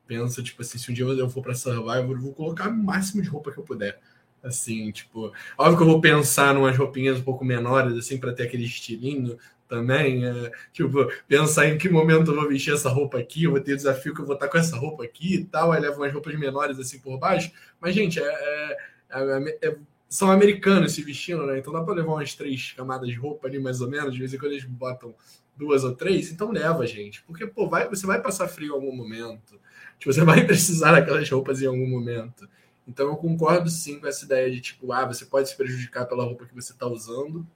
pensa, tipo assim, se um dia eu for para Survivor, eu vou colocar o máximo de roupa que eu puder. Assim, tipo, óbvio que eu vou pensar em umas roupinhas um pouco menores, assim, para ter aquele estilinho também. É, tipo, pensar em que momento eu vou vestir essa roupa aqui, eu vou ter desafio que eu vou estar com essa roupa aqui e tal, aí levo umas roupas menores assim por baixo. Mas, gente, é, é, é, é são americanos se vestindo, né? Então dá para levar umas três camadas de roupa ali, mais ou menos. De vez em quando eles botam duas ou três, então leva, gente. Porque, pô, vai, você vai passar frio em algum momento. Tipo, você vai precisar daquelas roupas em algum momento. Então eu concordo sim com essa ideia de, tipo, ah, você pode se prejudicar pela roupa que você está usando.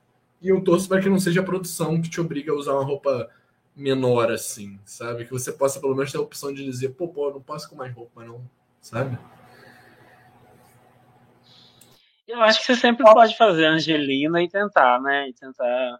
E eu torço para que não seja a produção que te obriga a usar uma roupa menor, assim, sabe? Que você possa pelo menos ter a opção de dizer, pô, pô, não posso com mais roupa, não, sabe? Eu acho que você sempre pode fazer Angelina e tentar, né? E tentar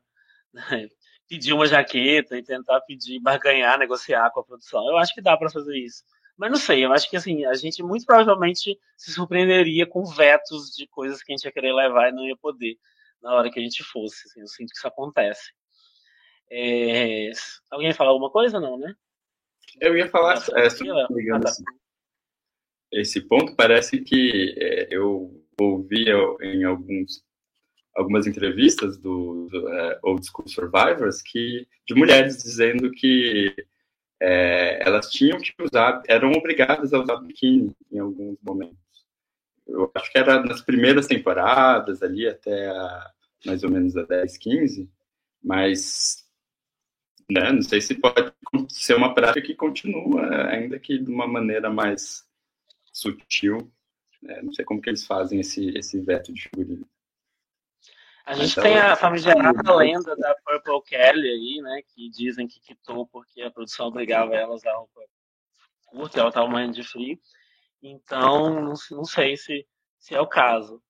né, pedir uma jaqueta e tentar pedir, barganhar, negociar com a produção. Eu acho que dá para fazer isso. Mas não sei, eu acho que assim, a gente muito provavelmente se surpreenderia com vetos de coisas que a gente ia querer levar e não ia poder na hora que a gente fosse. Assim, eu sinto que isso acontece. É... Alguém ia falar alguma coisa? Não, né? Eu ia falar, é, ah, tá. esse ponto, parece que é, eu ouvi em alguns, algumas entrevistas do, do é, Old School Survivors que, de mulheres dizendo que é, elas tinham que usar, eram obrigadas a usar biquíni em alguns momentos. Eu acho que era nas primeiras temporadas, ali até a, mais ou menos a 10, 15, mas né, não sei se pode ser uma prática que continua, ainda que de uma maneira mais sutil. Né, não sei como que eles fazem esse, esse veto de figurino. A gente então, tem a famigerada lenda da Purple Kelly aí, né? Que dizem que quitou porque a produção obrigava ela a usar roupa curta, ela estava morrendo de frio. Então, não, não, sei se, se é o caso.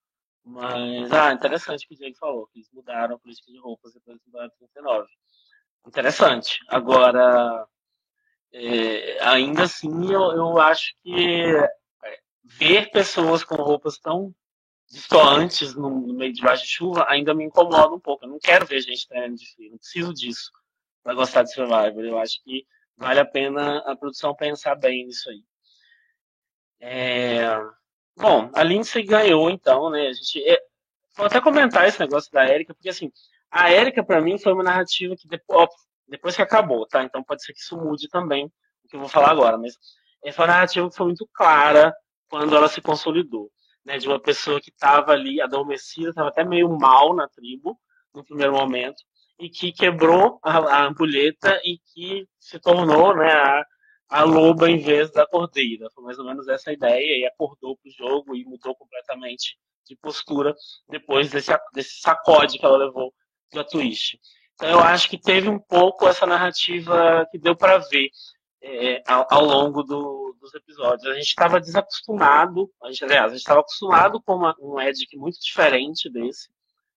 Mas, ah, interessante o que o Diego falou, que eles mudaram a política de roupas depois da temporada 39. Interessante. Agora, é, ainda assim, eu, eu acho que é, ver pessoas com roupas tão distantes no, no meio de baixo de chuva ainda me incomoda um pouco. Eu não quero ver gente treinando de frio, não preciso disso para gostar de Survivor. Eu acho que vale a pena a produção pensar bem nisso aí. É... Bom, a Lindsay ganhou então, né? A gente é... vou até comentar esse negócio da Erika, porque assim, a Erika para mim foi uma narrativa que depois, depois que acabou, tá? Então pode ser que isso mude também o que eu vou falar agora, mas foi uma narrativa que foi muito clara quando ela se consolidou né, de uma pessoa que estava ali adormecida, estava até meio mal na tribo no primeiro momento, e que quebrou a, a ampulheta e que se tornou né, a, a loba em vez da cordeira. Foi mais ou menos essa ideia, e acordou para o jogo e mudou completamente de postura depois desse, desse sacode que ela levou da twist. Então eu acho que teve um pouco essa narrativa que deu para ver é, ao, ao, longo do, dos episódios. A gente estava desacostumado, a gente, aliás, a gente estava acostumado com uma, um Edic muito diferente desse,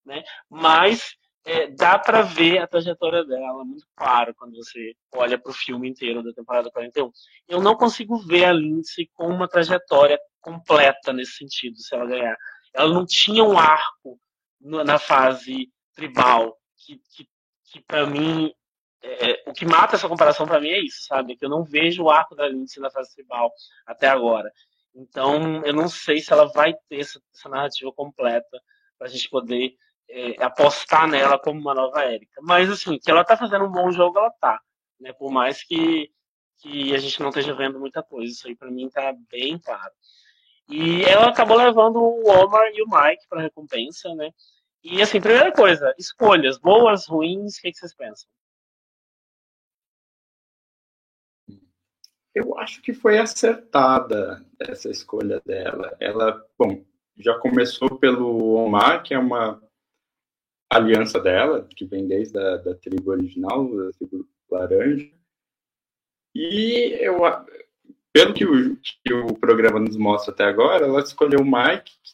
né? mas é, dá para ver a trajetória dela muito claro quando você olha para o filme inteiro da temporada 41. Eu não consigo ver a Lindsay com uma trajetória completa nesse sentido, se ela ganhar. Ela não tinha um arco na fase tribal que, que, que para mim é, o que mata essa comparação para mim é isso, sabe? Que eu não vejo o arco da Lindsay na fase tribal até agora. Então, eu não sei se ela vai ter essa, essa narrativa completa para a gente poder é, apostar nela como uma nova Érica. Mas, assim, que ela tá fazendo um bom jogo, ela tá. Né? Por mais que, que a gente não esteja vendo muita coisa. Isso aí, para mim, tá bem claro. E ela acabou levando o Omar e o Mike para recompensa, né? E, assim, primeira coisa, escolhas, boas, ruins, o que, que vocês pensam? Eu acho que foi acertada essa escolha dela. Ela, bom, já começou pelo Omar, que é uma aliança dela, que vem desde a da tribo original, da tribo laranja. E eu, pelo que o, que o programa nos mostra até agora, ela escolheu o Mike, que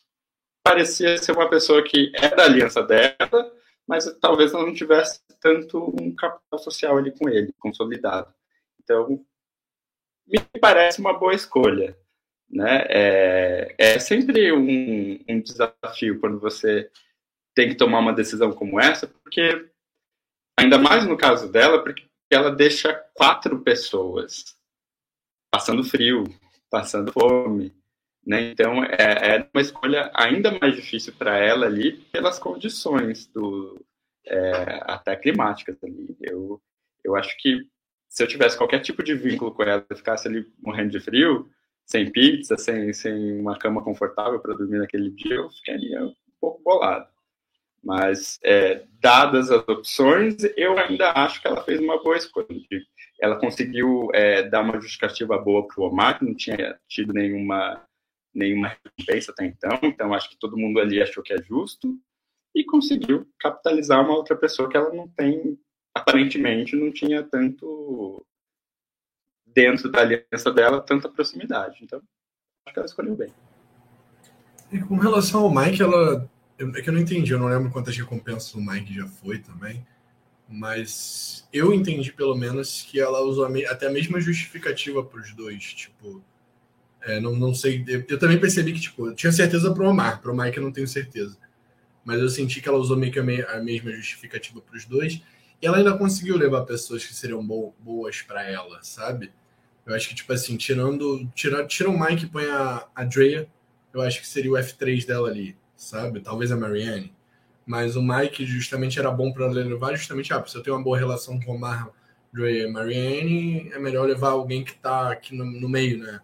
parecia ser uma pessoa que é da aliança dela, mas talvez ela não tivesse tanto um capital social ali com ele, consolidado. Então, me parece uma boa escolha. Né? É, é sempre um, um desafio quando você tem que tomar uma decisão como essa, porque, ainda mais no caso dela, porque ela deixa quatro pessoas passando frio, passando fome, Né? Então, é, é uma escolha ainda mais difícil para ela ali, pelas condições do, é, até climáticas ali. Eu, eu acho que se eu tivesse qualquer tipo de vínculo com ela, eu ficasse ali morrendo de frio, sem pizza, sem, sem uma cama confortável para dormir naquele dia, eu ficaria um pouco bolado. Mas, é, dadas as opções, eu ainda acho que ela fez uma boa escolha. Ela conseguiu é, dar uma justificativa boa para o Omar, que não tinha tido nenhuma, nenhuma recompensa até então, então acho que todo mundo ali achou que é justo, e conseguiu capitalizar uma outra pessoa que ela não tem, aparentemente, não tinha tanto dentro da aliança dela tanta proximidade. Então, acho que ela escolheu bem. E com relação ao Mike, ela. É que eu não entendi, eu não lembro quantas recompensas o Mike já foi também. Mas eu entendi, pelo menos, que ela usou até a mesma justificativa para os dois. Tipo, é, não, não sei. Eu, eu, também percebi que, tipo, eu tinha certeza para o Omar, o Mike eu não tenho certeza. Mas eu senti que ela usou meio que a, mesma justificativa para os dois. E ela ainda conseguiu levar pessoas que seriam boas para ela, sabe? Eu acho que, tipo assim, tirando. Tira, tira o Mike e põe a, a Drea, eu acho que seria o F3 dela ali, sabe? Talvez a Marianne. Mas o Mike justamente era bom para levar, justamente, ah, se eu tenho uma boa relação com o Mar, Drea e Marianne, é melhor levar alguém que tá aqui no, no meio, né?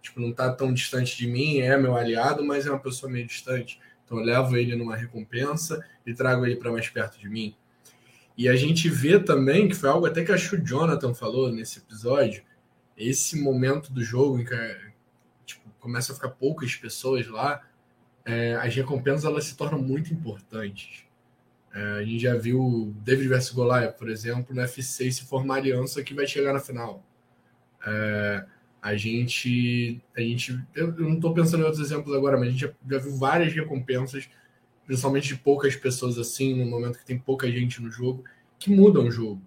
Tipo, não tá tão distante de mim, é meu aliado, mas é uma pessoa meio distante. Então eu levo ele numa recompensa e trago ele para mais perto de mim. E a gente vê também, que foi algo até que que o Jonathan falou nesse episódio, esse momento do jogo em que tipo, começa a ficar poucas pessoas lá, é, as recompensas elas se tornam muito importantes. É, a gente já viu David vs Goliath, por exemplo, no FC se formar aliança que vai chegar na final. É, a gente, a gente, eu, eu não estou pensando em outros exemplos agora, mas a gente já, já viu várias recompensas, principalmente de poucas pessoas assim, no momento que tem pouca gente no jogo, que mudam o jogo.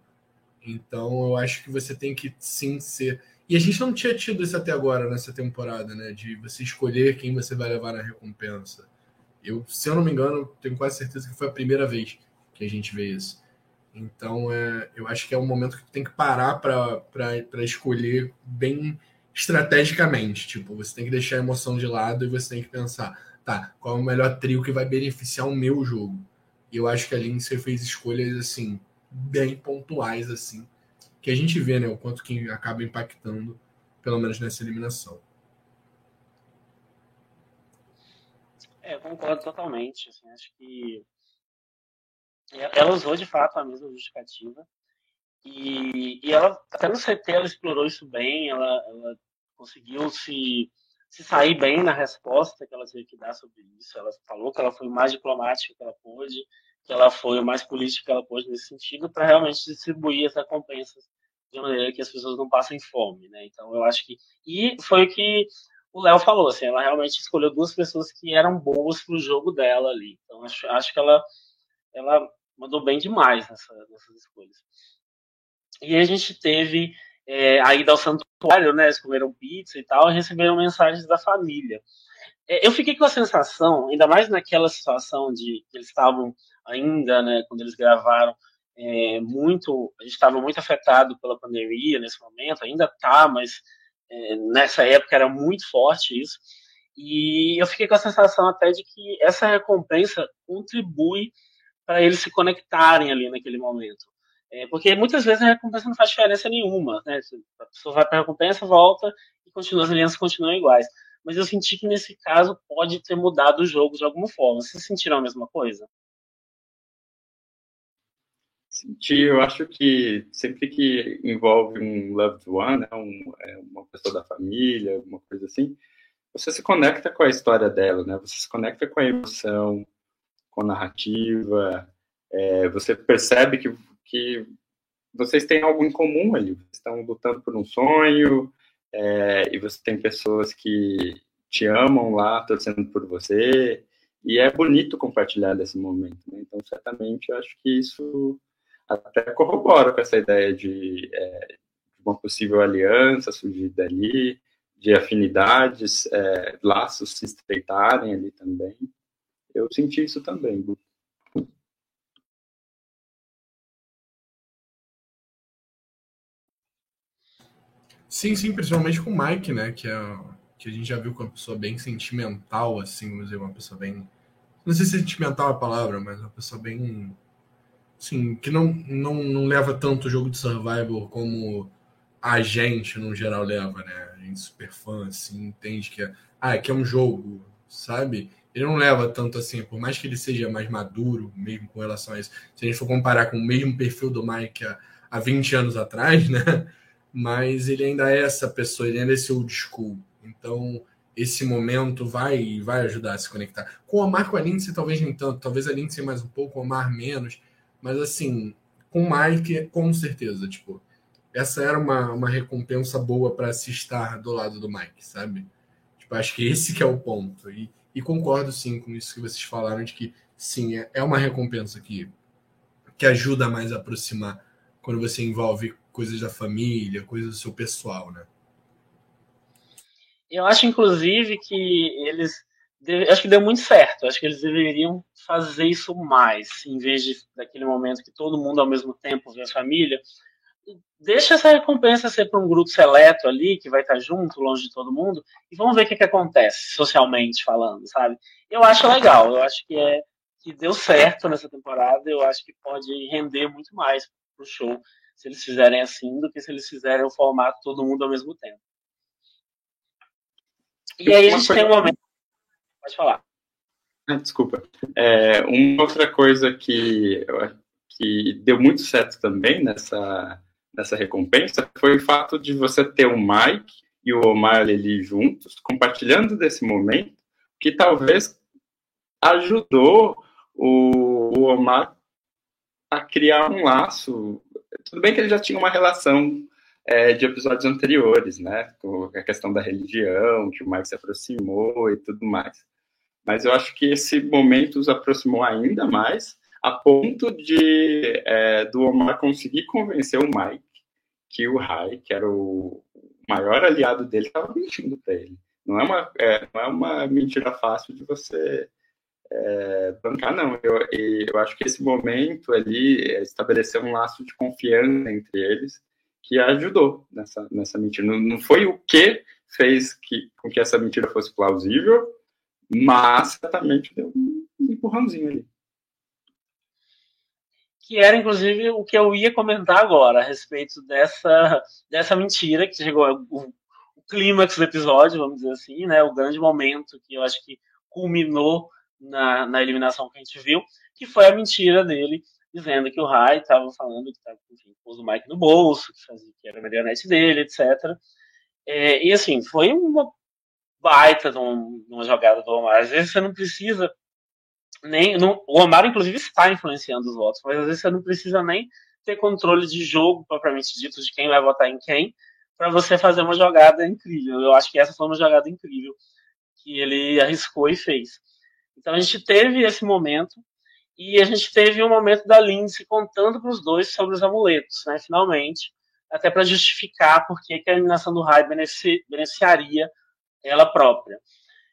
Então eu acho que você tem que sim ser e a gente não tinha tido isso até agora nessa temporada, né? De você escolher quem você vai levar na recompensa. Eu, se eu não me engano, tenho quase certeza que foi a primeira vez que a gente vê isso. Então, é, eu acho que é um momento que tem que parar para escolher bem estrategicamente. Tipo, você tem que deixar a emoção de lado e você tem que pensar, tá, qual é o melhor trio que vai beneficiar o meu jogo? E eu acho que a Lindsay fez escolhas, assim, bem pontuais, assim, que a gente vê, né, o quanto que acaba impactando, pelo menos nessa eliminação. É, eu concordo totalmente. Assim, acho que ela usou de fato a mesma justificativa. E, e ela, até no CT, ela explorou isso bem, ela, ela conseguiu se, se sair bem na resposta que ela teve que dar sobre isso. Ela falou que ela foi o mais diplomática que ela pôde, que ela foi o mais política que ela pôde nesse sentido, para realmente distribuir as recompensas de maneira que as pessoas não passem fome, né? Então eu acho que e foi o que o Léo falou, assim, ela realmente escolheu duas pessoas que eram boas para o jogo dela ali. Então acho, acho que ela ela mandou bem demais nessa, nessas escolhas. E a gente teve é, a ida ao santuário, né? Eles comeram pizza e tal, e receberam mensagens da família. É, eu fiquei com a sensação, ainda mais naquela situação de que eles estavam ainda, né, quando eles gravaram, é, muito, a gente estava muito afetado pela pandemia nesse momento, ainda está, mas é, nessa época era muito forte isso. E eu fiquei com a sensação até de que essa recompensa contribui para eles se conectarem ali naquele momento. É, porque muitas vezes a recompensa não faz diferença nenhuma. Né? A pessoa vai para a recompensa, volta e continua, as alianças continuam iguais. Mas eu senti que nesse caso pode ter mudado o jogo de alguma forma. Vocês sentiram a mesma coisa? Senti, eu acho que sempre que envolve um loved one, né, um, é, uma pessoa da família, uma coisa assim, você se conecta com a história dela, né? Você se conecta com a emoção, com a narrativa, é, você percebe que, que vocês têm algo em comum ali, estão lutando por um sonho, é, e você tem pessoas que te amam lá, torcendo por você, e é bonito compartilhar desse momento, né? Então, certamente, eu acho que isso até corrobora com essa ideia de, é, uma possível aliança surgir dali, de afinidades, é, laços se estreitarem ali também. Eu senti isso também. Sim, sim, principalmente com o Mike, né? Que é, que a gente já viu com uma pessoa bem sentimental, assim, vamos dizer, uma pessoa bem. Não sei se sentimental é a palavra, mas uma pessoa bem. Assim, que não, não, não leva tanto jogo de survival como a gente, no geral, leva, né? A gente super fã, assim, entende que é, ah, que é um jogo, sabe? Ele não leva tanto assim, por mais que ele seja mais maduro, mesmo com relação a isso. Se a gente for comparar com o mesmo perfil do Mike há, há 20 anos atrás, né? Mas ele ainda é essa pessoa, ele ainda é esse old school. Então, esse momento vai vai ajudar a se conectar. Com o Omar, com a Lindsay, talvez nem tanto. Talvez a Lindsay mais um pouco, o Omar menos. Mas, assim, com o Mike, com certeza. Tipo, essa era uma, uma recompensa boa para se estar do lado do Mike, sabe? Tipo, acho que esse que é o ponto. E, e concordo, sim, com isso que vocês falaram, de que, sim, é, é uma recompensa que, que ajuda mais a aproximar quando você envolve coisas da família, coisas do seu pessoal, né? Eu acho, inclusive, que eles. Acho que deu muito certo. Acho que eles deveriam fazer isso mais, em vez de daquele momento que todo mundo ao mesmo tempo vê a família. Deixa essa recompensa ser para um grupo seleto ali, que vai estar junto, longe de todo mundo, e vamos ver o que, que acontece, socialmente falando, sabe? Eu acho legal, eu acho que é que deu certo nessa temporada, eu acho que pode render muito mais pro show se eles fizerem assim do que se eles fizerem o formato todo mundo ao mesmo tempo. E aí a gente tem um momento. Pode falar. Ah, desculpa. É, uma outra coisa que, que deu muito certo também nessa, nessa recompensa foi o fato de você ter o Mike e o Omar ali juntos, compartilhando desse momento, que talvez ajudou o, o Omar a criar um laço. Tudo bem que ele já tinha uma relação é, de episódios anteriores, né? Com a questão da religião, que o Mike se aproximou e tudo mais. Mas eu acho que esse momento os aproximou ainda mais, a ponto de é, do Omar conseguir convencer o Mike que o Rai, que era o maior aliado dele, estava mentindo para ele. Não é, uma, é, não é uma mentira fácil de você é, bancar, não. Eu, eu acho que esse momento ali estabeleceu um laço de confiança entre eles que ajudou nessa, nessa mentira. Não, não foi o que fez que, com que essa mentira fosse plausível, mas certamente deu um empurrãozinho ali. Que era, inclusive, o que eu ia comentar agora a respeito dessa, dessa mentira que chegou o, o clímax do episódio, vamos dizer assim, né? O grande momento que eu acho que culminou na, na eliminação que a gente viu, que foi a mentira dele dizendo que o Rai estava falando que estava com o Mike no bolso, que, fazia, que era a marionete dele, etc. É, e assim, foi uma baita de, um, de uma jogada do Omar. Às vezes você não precisa nem. Não, o Omar, inclusive, está influenciando os votos, mas às vezes você não precisa nem ter controle de jogo, propriamente dito, de quem vai votar em quem, para você fazer uma jogada incrível. Eu acho que essa foi uma jogada incrível que ele arriscou e fez. Então a gente teve esse momento e a gente teve um momento da Lindsay contando para os dois sobre os amuletos, né, finalmente, até para justificar por que a eliminação do Rai benefici beneficiaria ela própria.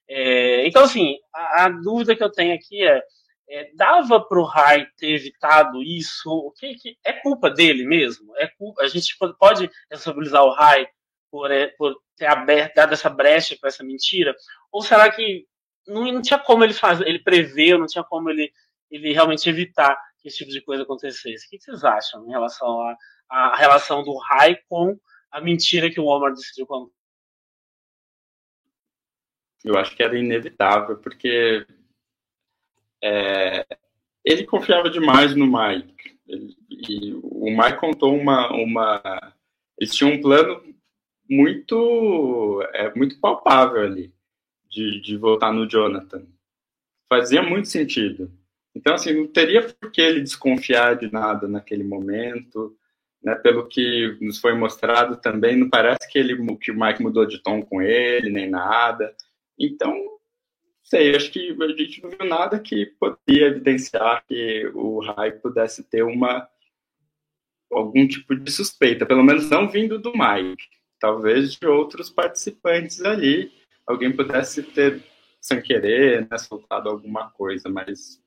É, então, assim, a, a, dúvida que eu tenho aqui é, é dava para o Rai ter evitado isso? O que, que, é culpa dele mesmo? É culpa, a gente pode responsabilizar o Rai por, é, por ter aberto, dado essa brecha para essa mentira? Ou será que não, não tinha como ele fazer, ele prever, não tinha como ele ele realmente evitar que esse tipo de coisa acontecesse. O que vocês acham em relação à relação do Rai com a mentira que o Omar decidiu contar? Eu acho que era inevitável, porque é, ele confiava demais no Mike. Ele, e o Mike contou uma, uma. Eles tinham um plano muito, é, muito palpável ali de, de votar no Jonathan. Fazia muito sentido. Então, assim, não teria por que ele desconfiar de nada naquele momento, né? Pelo que nos foi mostrado também, não parece que ele que o Mike mudou de tom com ele, nem nada. Então, sei, acho que a gente não viu nada que poderia evidenciar que o Rai pudesse ter uma algum tipo de suspeita, pelo menos não vindo do Mike, talvez de outros participantes ali, alguém pudesse ter sem querer, né, soltado alguma coisa, mas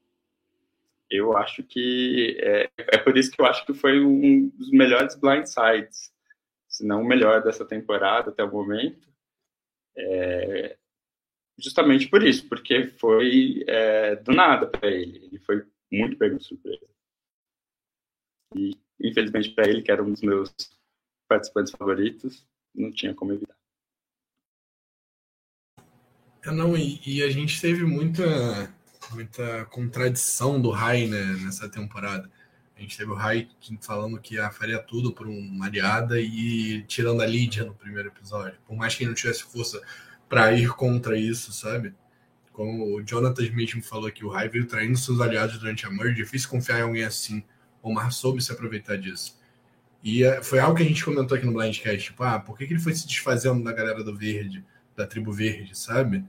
eu acho que é, é por isso que eu acho que foi um dos melhores blindsides, se não o melhor dessa temporada até o momento. É, justamente por isso, porque foi é, do nada para ele. Ele foi muito pego de surpresa. E, infelizmente, para ele, que era um dos meus participantes favoritos, não tinha como evitar. É, não, e, e, a gente teve muita, muita contradição do Rai né, nessa temporada. A gente teve o Rai falando que a faria tudo por uma aliada e tirando a Lídia no primeiro episódio. Por mais que ele não tivesse força para ir contra isso, sabe? Como o Jonathan mesmo falou que o Rai veio traindo seus aliados durante a merge, é difícil confiar em alguém assim. O Mar soube se aproveitar disso. E é, foi algo que a gente comentou aqui no Blindcast, tipo, ah, por que, que ele foi se desfazendo da galera do Verde, da tribo Verde, sabe?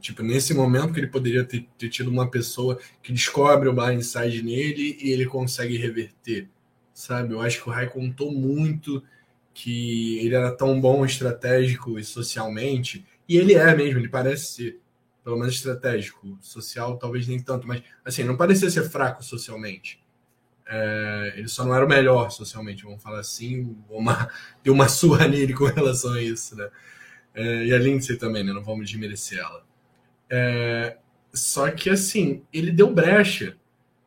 Tipo, nesse momento que ele poderia ter, ter tido uma pessoa que descobre o blindside nele e ele consegue reverter, sabe? Eu acho que o Rai contou muito que ele era tão bom estratégico e socialmente, e ele é mesmo, ele parece ser, pelo menos estratégico, social talvez nem tanto, mas assim, não parecia ser fraco socialmente. É, ele só não era o melhor socialmente, vamos falar assim, uma, deu uma surra nele com relação a isso, né? É, e a Lindsay também, né? Não vamos desmerecer ela. É, só que assim, ele deu brecha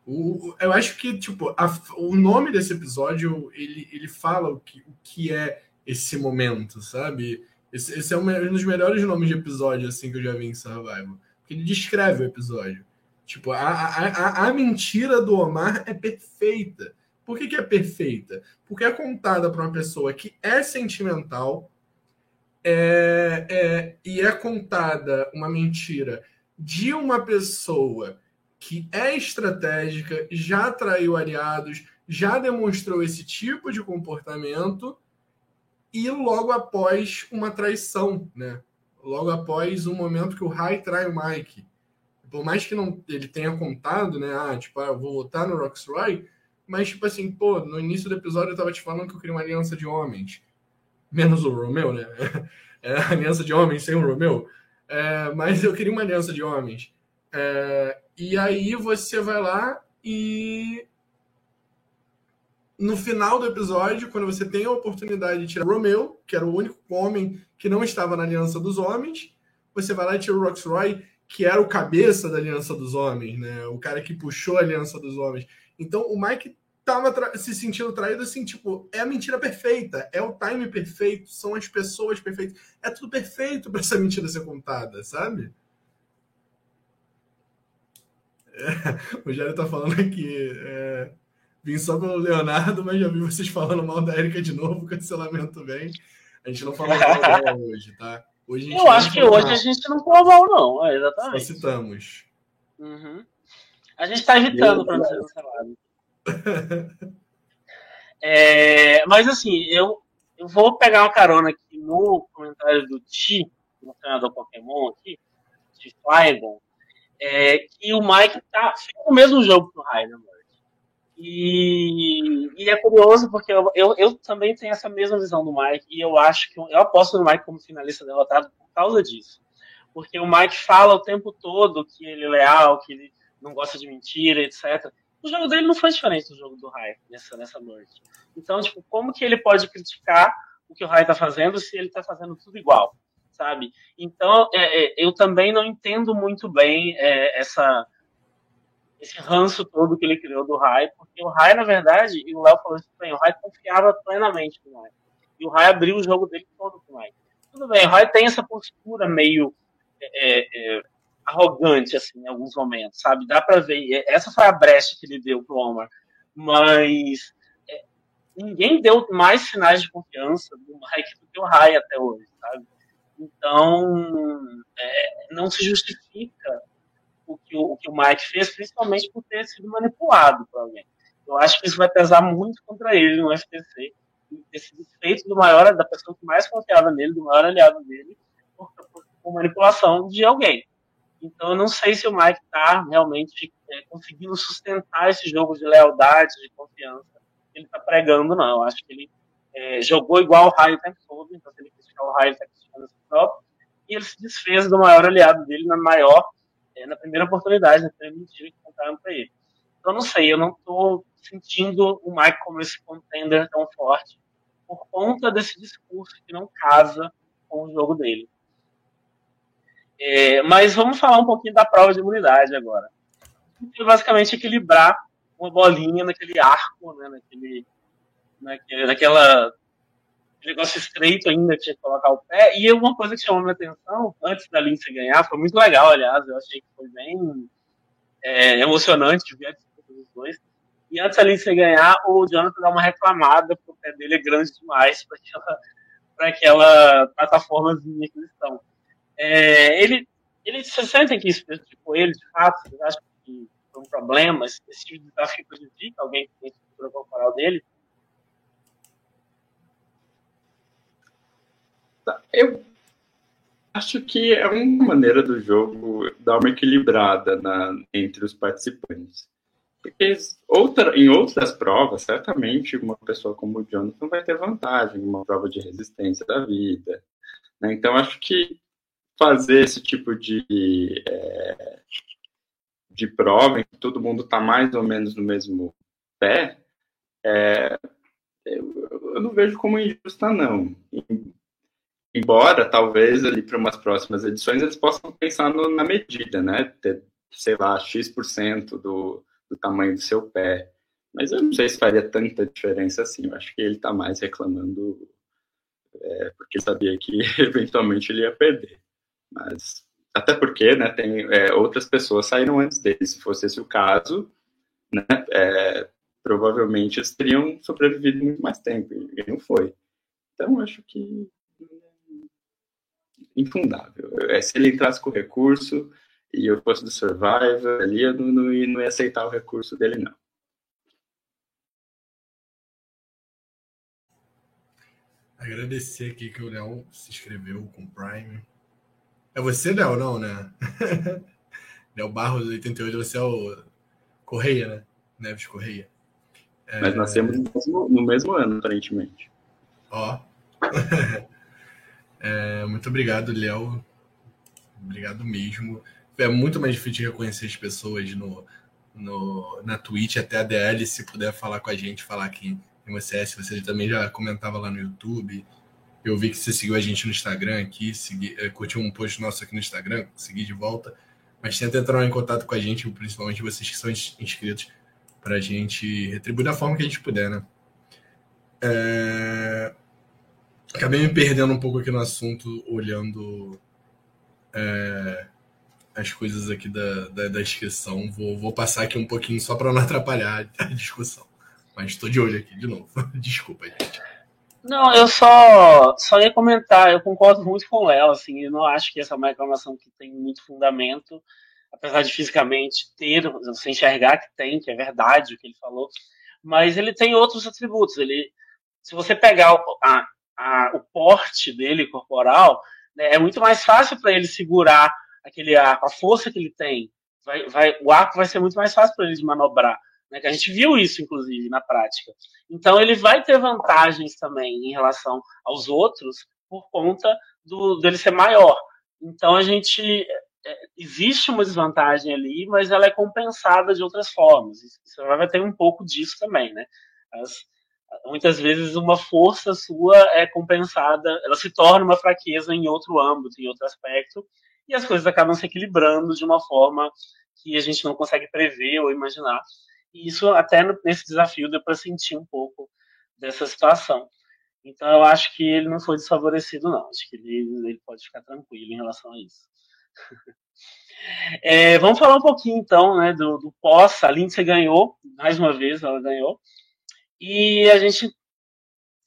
o, eu acho que, tipo, a, o nome desse episódio, ele, ele fala o que, o que é esse momento, sabe? Esse, esse é um, dos melhores nomes de episódio, assim, que eu já vi em Survival. Porque ele descreve o episódio. Tipo, a, a, a, a mentira do Omar é perfeita. Por que, que é perfeita? Porque é contada para uma pessoa que é sentimental é, é, e é contada uma mentira de uma pessoa que é estratégica, já atraiu aliados, já demonstrou esse tipo de comportamento e logo após uma traição, né? Logo após um momento que o Rai trai o Mike. Por mais que não ele tenha contado, né? Ah, tipo, ah, eu vou votar no Roxroy, mas tipo assim, pô, no início do episódio eu tava te falando que eu queria uma aliança de homens. Menos o Romeu, né? É aliança de homens sem o Romeu. É, mas eu queria uma aliança de homens. É, e aí você vai lá e no final do episódio, quando você tem a oportunidade de tirar Romeu, que era o único homem que não estava na Aliança dos Homens, você vai lá e tira o Roxroy, que era o cabeça da Aliança dos Homens, né? O cara que puxou a Aliança dos Homens. Então o Mike tava se sentindo traído assim, tipo, é a mentira perfeita, é o time perfeito, são as pessoas perfeitas, é tudo perfeito para essa mentira ser contada, sabe? o Jair tá falando aqui. É, vim só pelo Leonardo, mas já vi vocês falando mal da Erika de novo, cancelamento vem. A gente não falou mal hoje, tá? Hoje Eu acho que hoje a gente não falou mal, não. É, exatamente. Só citamos. Uhum. A gente está evitando para não ser cancelado. é, mas assim, eu, eu vou pegar uma carona aqui no comentário do Ti, no treinador Pokémon aqui, de Flygon, é, que o Mike tá o mesmo jogo pro Rainer, e, e é curioso porque eu, eu, eu, também tenho essa mesma visão do Mike e eu acho que eu aposto no Mike como finalista derrotado por causa disso. Porque o Mike fala o tempo todo que ele é leal, que ele não gosta de mentira, etc. O jogo dele não foi diferente do jogo do Rai nessa, nessa noite. Então, tipo, como que ele pode criticar o que o Rai tá fazendo se ele tá fazendo tudo igual? Sabe? Então, é, é, eu também não entendo muito bem é, essa esse ranço todo que ele criou do Rai, porque o Rai, na verdade, e o Léo falou isso bem, o Rai confiava plenamente no Mike. E o Rai abriu o jogo dele todo com o Mike. Tudo bem, o Rai tem essa postura meio é, é, arrogante, assim, em alguns momentos, sabe? Dá pra ver. Essa foi a brecha que ele deu pro Omar. Mas é, ninguém deu mais sinais de confiança do Mike do que o Rai até hoje, sabe? Então, é, não se justifica o que o, o que o Mike fez, principalmente por ter sido manipulado por alguém. Eu acho que isso vai pesar muito contra ele no FTC, ter sido feito do maior, da pessoa que mais confiava nele, do maior aliado dele, por, por, por manipulação de alguém. Então, eu não sei se o Mike está realmente é, conseguindo sustentar esse jogo de lealdade, de confiança que ele está pregando, não. Eu acho que ele é, jogou igual o Raio o tempo todo, então ele criticar o Raio, criticando si próprio, e ele se desfez do maior aliado dele na maior, é, na primeira oportunidade, na primeira mentira que contaram para ele. Então, não sei, eu não estou sentindo o Mike como esse contender tão forte por conta desse discurso que não casa com o jogo dele. É, mas vamos falar um pouquinho da prova de imunidade agora. Basicamente equilibrar uma bolinha naquele arco, né, naquele, naquela negócio estreito ainda, tinha que colocar o pé. E uma coisa que chamou minha atenção, antes da Lindsay ganhar, foi muito legal, aliás, eu achei que foi bem é, emocionante ver a disputa dos dois. E antes da Lindsay ganhar, o Jonathan dá uma reclamada, porque o pé dele é grande demais para aquela, pra aquela plataformazinha que eles estão. É, ele, ele, vocês sentem que isso prejudicou ele, de fato? Vocês acham que foi um problema? Esse tipo de desafio prejudica alguém que tem estrutura corporal dele? Eu acho que é uma maneira do jogo dar uma equilibrada na, entre os participantes. Porque outra, em outras provas, certamente uma pessoa como o Jonathan vai ter vantagem em uma prova de resistência da vida. Né? Então, acho que fazer esse tipo de, é, de prova em que todo mundo está mais ou menos no mesmo pé, é, eu, eu, não vejo como injusta, não. Embora, talvez, ali para umas próximas edições, eles possam pensar no, na medida, né? Ter, sei lá, X% do, do tamanho do seu pé. Mas eu não sei se faria tanta diferença assim. Eu acho que ele está mais reclamando é, porque sabia que eventualmente ele ia perder. Mas até porque, né, tem é, outras pessoas saíram antes dele. Se fosse esse o caso, né, é, provavelmente eles teriam sobrevivido muito mais tempo e não foi. Então acho que infundável. É, se ele entrasse com recurso e eu fosse do Survivor, ali eu não, não, não ia aceitar o recurso dele não. Agradecer aqui que o Léo se inscreveu com o Prime. É você, Léo, não, né? Léo Barros, 88, você é o Correia, né? Neves Correia. É... Mas nascemos no mesmo, no mesmo ano, aparentemente. Ó. é, muito obrigado, Léo. Obrigado mesmo. É muito mais difícil reconhecer as pessoas no, no, na Twitch, até a DL, se puder falar com a gente, falar quem, quem você é. Se você também já comentava lá no YouTube, eu vi que você seguiu a gente no Instagram aqui, segui, eh, curtiu um post nosso aqui no Instagram, segui de volta. Mas tenta entrar em contato com a gente, principalmente vocês que são inscritos, para a gente retribuir da forma que a gente puder, né? É... Acabei me perdendo um pouco aqui no assunto, olhando é... as coisas aqui da, da, da inscrição. Vou, vou passar aqui um pouquinho só para não atrapalhar a discussão. Mas estou de olho aqui de novo. Desculpa, gente. Não, eu só, só ia comentar, eu concordo muito com o Léo, assim, eu não acho que essa é uma reclamação que tem muito fundamento, apesar de fisicamente ter, você enxergar que tem, que é verdade o que ele falou, mas ele tem outros atributos, ele, se você pegar a, a, o porte dele corporal, né, é muito mais fácil para ele segurar aquele arco, a força que ele tem, vai, vai, o arco vai ser muito mais fácil para ele de manobrar. Né, que a gente viu isso, inclusive, na prática. Então, ele vai ter vantagens também em relação aos outros por conta do, dele ser maior. Então, a gente. É, existe uma desvantagem ali, mas ela é compensada de outras formas. Você vai ter um pouco disso também, né? As, muitas vezes uma força sua é compensada, ela se torna uma fraqueza em outro âmbito, em outro aspecto, e as coisas acabam se equilibrando de uma forma que a gente não consegue prever ou imaginar. E isso até nesse desafio deu para sentir um pouco dessa situação. Então eu acho que ele não foi desfavorecido, não. Acho que ele, ele pode ficar tranquilo em relação a isso. é, vamos falar um pouquinho então né, do, do pós. A Lindsay ganhou, mais uma vez ela ganhou. E a gente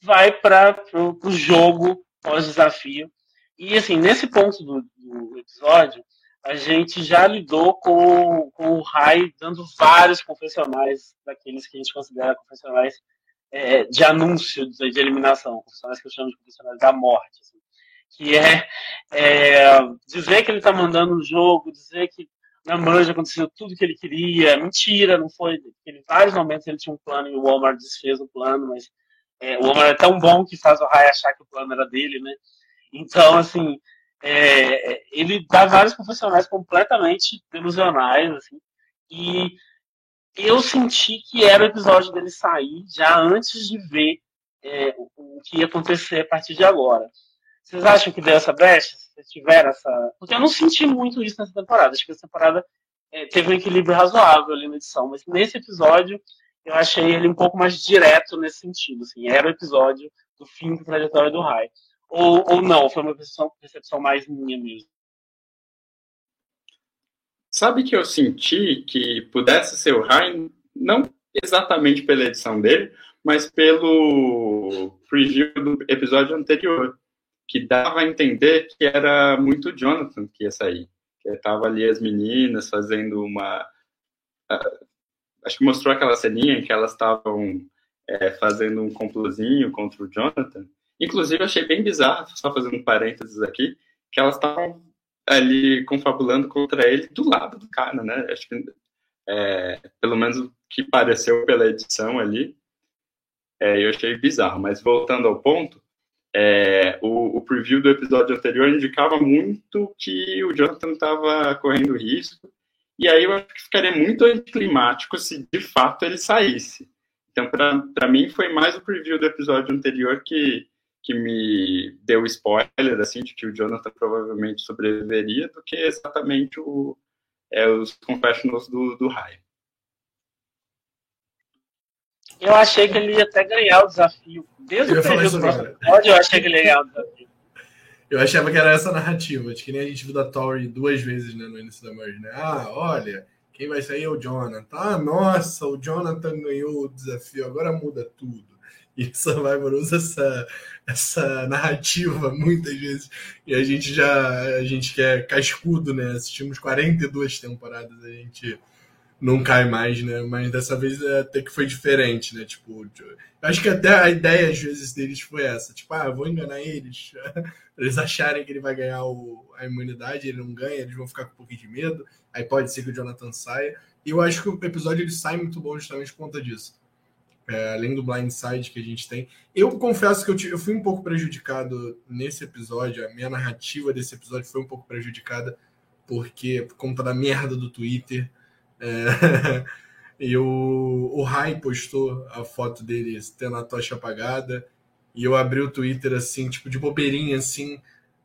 vai para o jogo pós-desafio. E assim, nesse ponto do, do episódio, a gente já lidou com, com o Rai dando vários confessionais, daqueles que a gente considera confessionais é, de anúncio de, de, eliminação, confessionais que eu chamo de confessionais da morte. Assim, que é, é, dizer que ele está mandando o jogo, dizer que na Manja aconteceu tudo que ele queria, mentira, não foi. Em vários momentos ele tinha um plano e o Walmart desfez o plano, mas é, o Walmart é tão bom que faz o Rai achar que o plano era dele, né? Então, assim, é, ele dá vários profissionais completamente delusionais, assim, e eu senti que era o episódio dele sair já antes de ver é, o, que ia acontecer a partir de agora. Vocês acham que deu essa brecha? Vocês tiveram essa. Porque eu não senti muito isso nessa temporada. Acho que essa temporada é, teve um equilíbrio razoável ali na edição. Mas nesse episódio, eu achei ele um pouco mais direto nesse sentido. Assim, era o episódio do fim da trajetória do Rai. Ou, ou não, foi uma percepção, percepção mais minha mesmo. Sabe que eu senti que pudesse ser o Rai, não exatamente pela edição dele, mas pelo preview do episódio anterior, que dava a entender que era muito Jonathan que ia sair. Que tava ali as meninas fazendo uma. Uh, acho que mostrou aquela ceninha em que elas estavam é, fazendo um complozinho contra o Jonathan. Inclusive, achei bem bizarro, só fazendo um parênteses aqui, que elas estavam ali confabulando contra ele do lado do cara, né? Acho que, é, pelo menos o que pareceu pela edição ali, é, eu achei bizarro. Mas voltando ao ponto, é, o, o, preview do episódio anterior indicava muito que o Jonathan estava correndo risco, e aí eu acho que ficaria muito anticlimático se de fato ele saísse. Então, para mim, foi mais o preview do episódio anterior que, que me deu spoiler, assim, de que o Jonathan provavelmente sobreviveria, do que exatamente o, é, os confessionals do, do Rai. Eu achei que ele ia até ganhar o desafio. Desde o preview do próximo episódio, eu achei que ele ia ganhar o desafio. Eu achava que era essa narrativa, de que nem a gente viu da Tori duas vezes né, no início da merge, né? Ah, olha, quem vai sair é o Jonathan. Ah, nossa, o Jonathan ganhou o desafio, agora muda tudo. E Survivor usa essa, essa narrativa muitas vezes. E a gente já, a gente quer cascudo, né? Assistimos 42 temporadas, a gente não cai mais, né? Mas dessa vez até que foi diferente, né? Tipo, acho que até a ideia às vezes deles foi essa, tipo, ah, vou enganar eles, eles acharem que ele vai ganhar o, a imunidade, ele não ganha, eles vão ficar com um pouquinho de medo, aí pode ser que o Jonathan saia. E eu acho que o episódio ele sai muito bom justamente por conta disso. É, além do blindside que a gente tem. Eu confesso que eu, eu fui um pouco prejudicado nesse episódio, a minha narrativa desse episódio foi um pouco prejudicada porque por conta da merda do Twitter é, e o, o Rai postou a foto dele tendo a tocha apagada. E eu abri o Twitter assim, tipo, de bobeirinha, assim,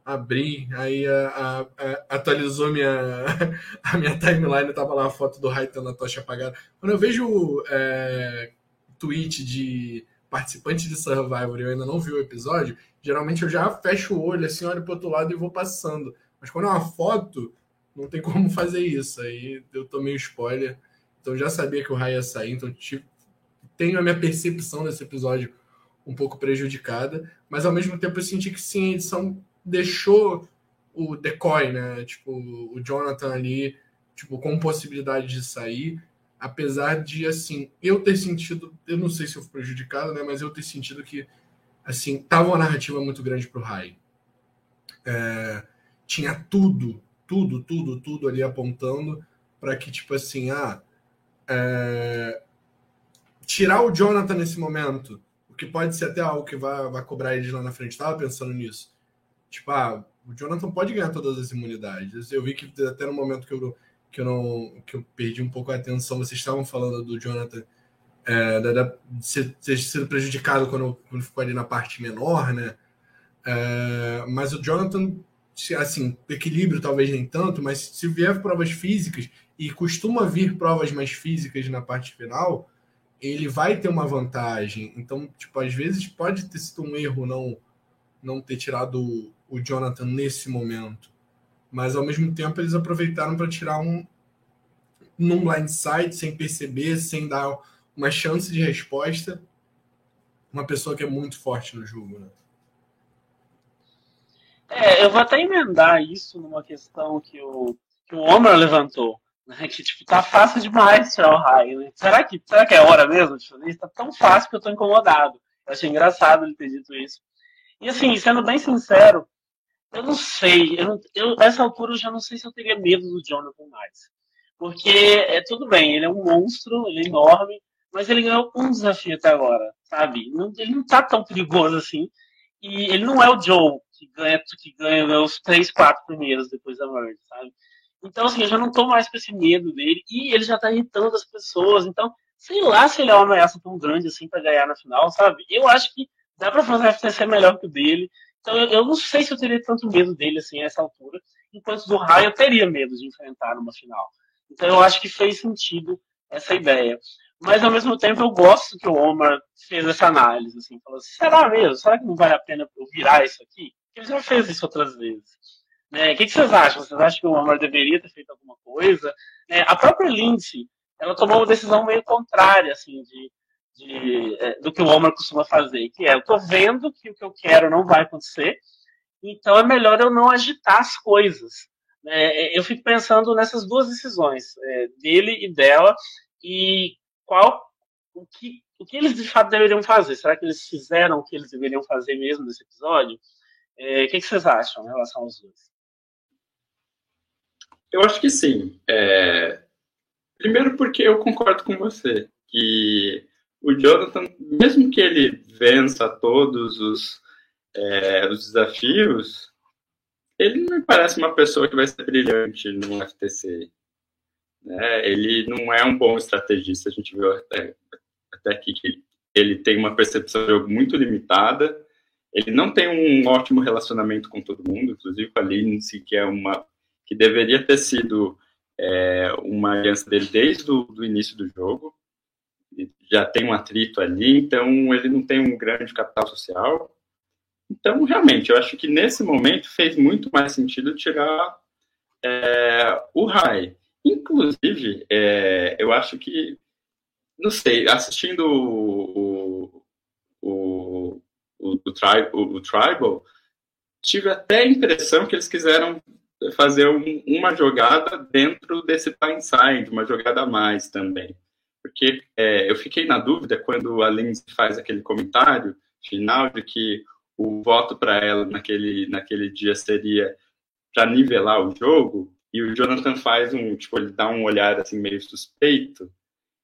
abri, aí a, a, a, atualizou minha, a minha timeline, tava lá a foto do Rai tendo a tocha apagada. Quando eu vejo é, tweet de participante de Survivor e eu ainda não vi o episódio, geralmente eu já fecho o olho, assim, olho pro outro lado e vou passando. Mas quando é uma foto, não tem como fazer isso. Aí eu tomei o spoiler. Então já sabia que o Rai ia sair. Então tipo, tenho a minha percepção desse episódio um pouco prejudicada. Mas ao mesmo tempo eu senti que sim, a edição deixou o decoy, né? Tipo, o Jonathan ali, tipo, com possibilidade de sair. Apesar de, assim, eu ter sentido, eu não sei se eu fui prejudicado, né? Mas eu ter sentido que, assim, tava uma narrativa muito grande pro Rai. É, tinha tudo tudo, tudo, tudo ali apontando para que, tipo assim, ah, é... tirar o Jonathan nesse momento, o que pode ser até algo que vai, vai cobrar eles lá na frente. Estava pensando nisso. Tipo, ah, o Jonathan pode ganhar todas as imunidades. Eu vi que até no momento que eu, que eu não que eu perdi um pouco a atenção, vocês estavam falando do Jonathan é, da, da, ser, ter sido prejudicado quando, quando ficou ali na parte menor, né? É, mas o Jonathan assim, equilíbrio talvez nem tanto, mas se vier provas físicas e costuma vir provas mais físicas na parte final, ele vai ter uma vantagem. Então, tipo, às vezes pode ter sido um erro não não ter tirado o, Jonathan nesse momento. Mas ao mesmo tempo eles aproveitaram para tirar um num blindside sem perceber, sem dar uma chance de resposta, uma pessoa que é muito forte no jogo, né? É, eu vou até emendar isso numa questão que o, que o Homer levantou. Né? Que, tipo, tá fácil demais tirar o raio. Né? Será, que, será que é hora mesmo de fazer isso? Tá tão fácil que eu tô incomodado. Eu achei engraçado ele ter dito isso. E, assim, sendo bem sincero, eu não sei. Eu, eu, nessa altura eu já não sei se eu teria medo do Jonathan mais. Porque, é tudo bem, ele é um monstro, ele é enorme, mas ele ganhou um desafio até agora, sabe? Não, ele não tá tão perigoso assim. E ele não é o Joe, que ganha, que ganha os três, quatro primeiros depois da merge, sabe? Então, assim, eu já não tô mais com esse medo dele. E ele já tá irritando as pessoas. Então, sei lá se ele é uma ameaça tão grande assim para ganhar na final, sabe? Eu acho que dá pra fazer um FTC melhor que o dele. Então eu, eu, não sei se eu teria tanto medo dele assim a essa altura, enquanto do Rai eu teria medo de enfrentar numa final. Então eu acho que fez sentido essa ideia. Mas ao mesmo tempo eu gosto que o Omar fez essa análise, assim, falou: será mesmo? Será que não vale a pena eu virar isso aqui? Ele já fez isso outras vezes. Né? O que, que, vocês acham? Vocês acham que o Omar deveria ter feito alguma coisa? É, a própria Lindsay, ela tomou uma decisão meio contrária, assim, de, de é, do que o Omar costuma fazer, que é, eu tô vendo que o que eu quero não vai acontecer, então é melhor eu não agitar as coisas. É, eu fico pensando nessas duas decisões, é, dele e dela, e qual o que, o que eles de fato deveriam fazer. Será que eles fizeram o que eles deveriam fazer mesmo nesse episódio? É, o que, que, vocês acham em relação aos dois? Eu acho que sim. É... Primeiro porque eu concordo com você que o Jonathan, mesmo que ele vença todos os, é, os desafios, ele não me parece uma pessoa que vai ser brilhante no FTC. Né? Ele não é um bom estrategista. A gente viu até, até aqui que ele tem uma percepção de jogo muito limitada. Ele não tem um ótimo relacionamento com todo mundo, inclusive com a Lindsay, que é uma que deveria ter sido é, uma aliança dele desde o do início do jogo. Já tem um atrito ali, então ele não tem um grande capital social. Então, realmente, eu acho que nesse momento fez muito mais sentido tirar é, o Rai. Inclusive, é, eu acho que, não sei, assistindo o, o, tri, o, o Tribal, tive até a impressão que eles quiseram fazer um, uma jogada dentro desse timeside, uma jogada a mais também. Porque é, eu fiquei na dúvida quando a Lindsay faz aquele comentário final de que o voto para ela naquele, naquele dia seria para nivelar o jogo, e o Jonathan faz um, tipo, ele dá um olhar assim meio suspeito.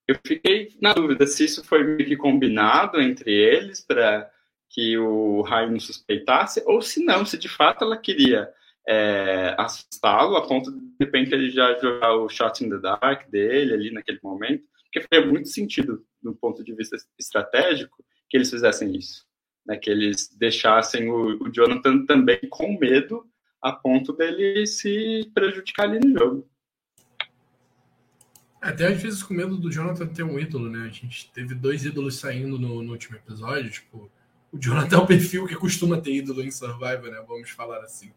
Eu fiquei na dúvida se isso foi meio que combinado entre eles para que o Rai não suspeitasse, ou se não, se de fato ela queria é, assustá-lo a ponto de, de repente, ele já jogar o shot in the dark dele ali naquele momento, porque faria muito sentido, do ponto de vista estratégico, que eles fizessem isso. Né, que eles deixassem o, o Jonathan também com medo a ponto dele se prejudicar ali no jogo. Até às vezes com medo do Jonathan ter um ídolo, né? A gente teve dois ídolos saindo no, no último episódio. Tipo, o Jonathan é o perfil que costuma ter ídolo em Survivor, né? Vamos falar assim.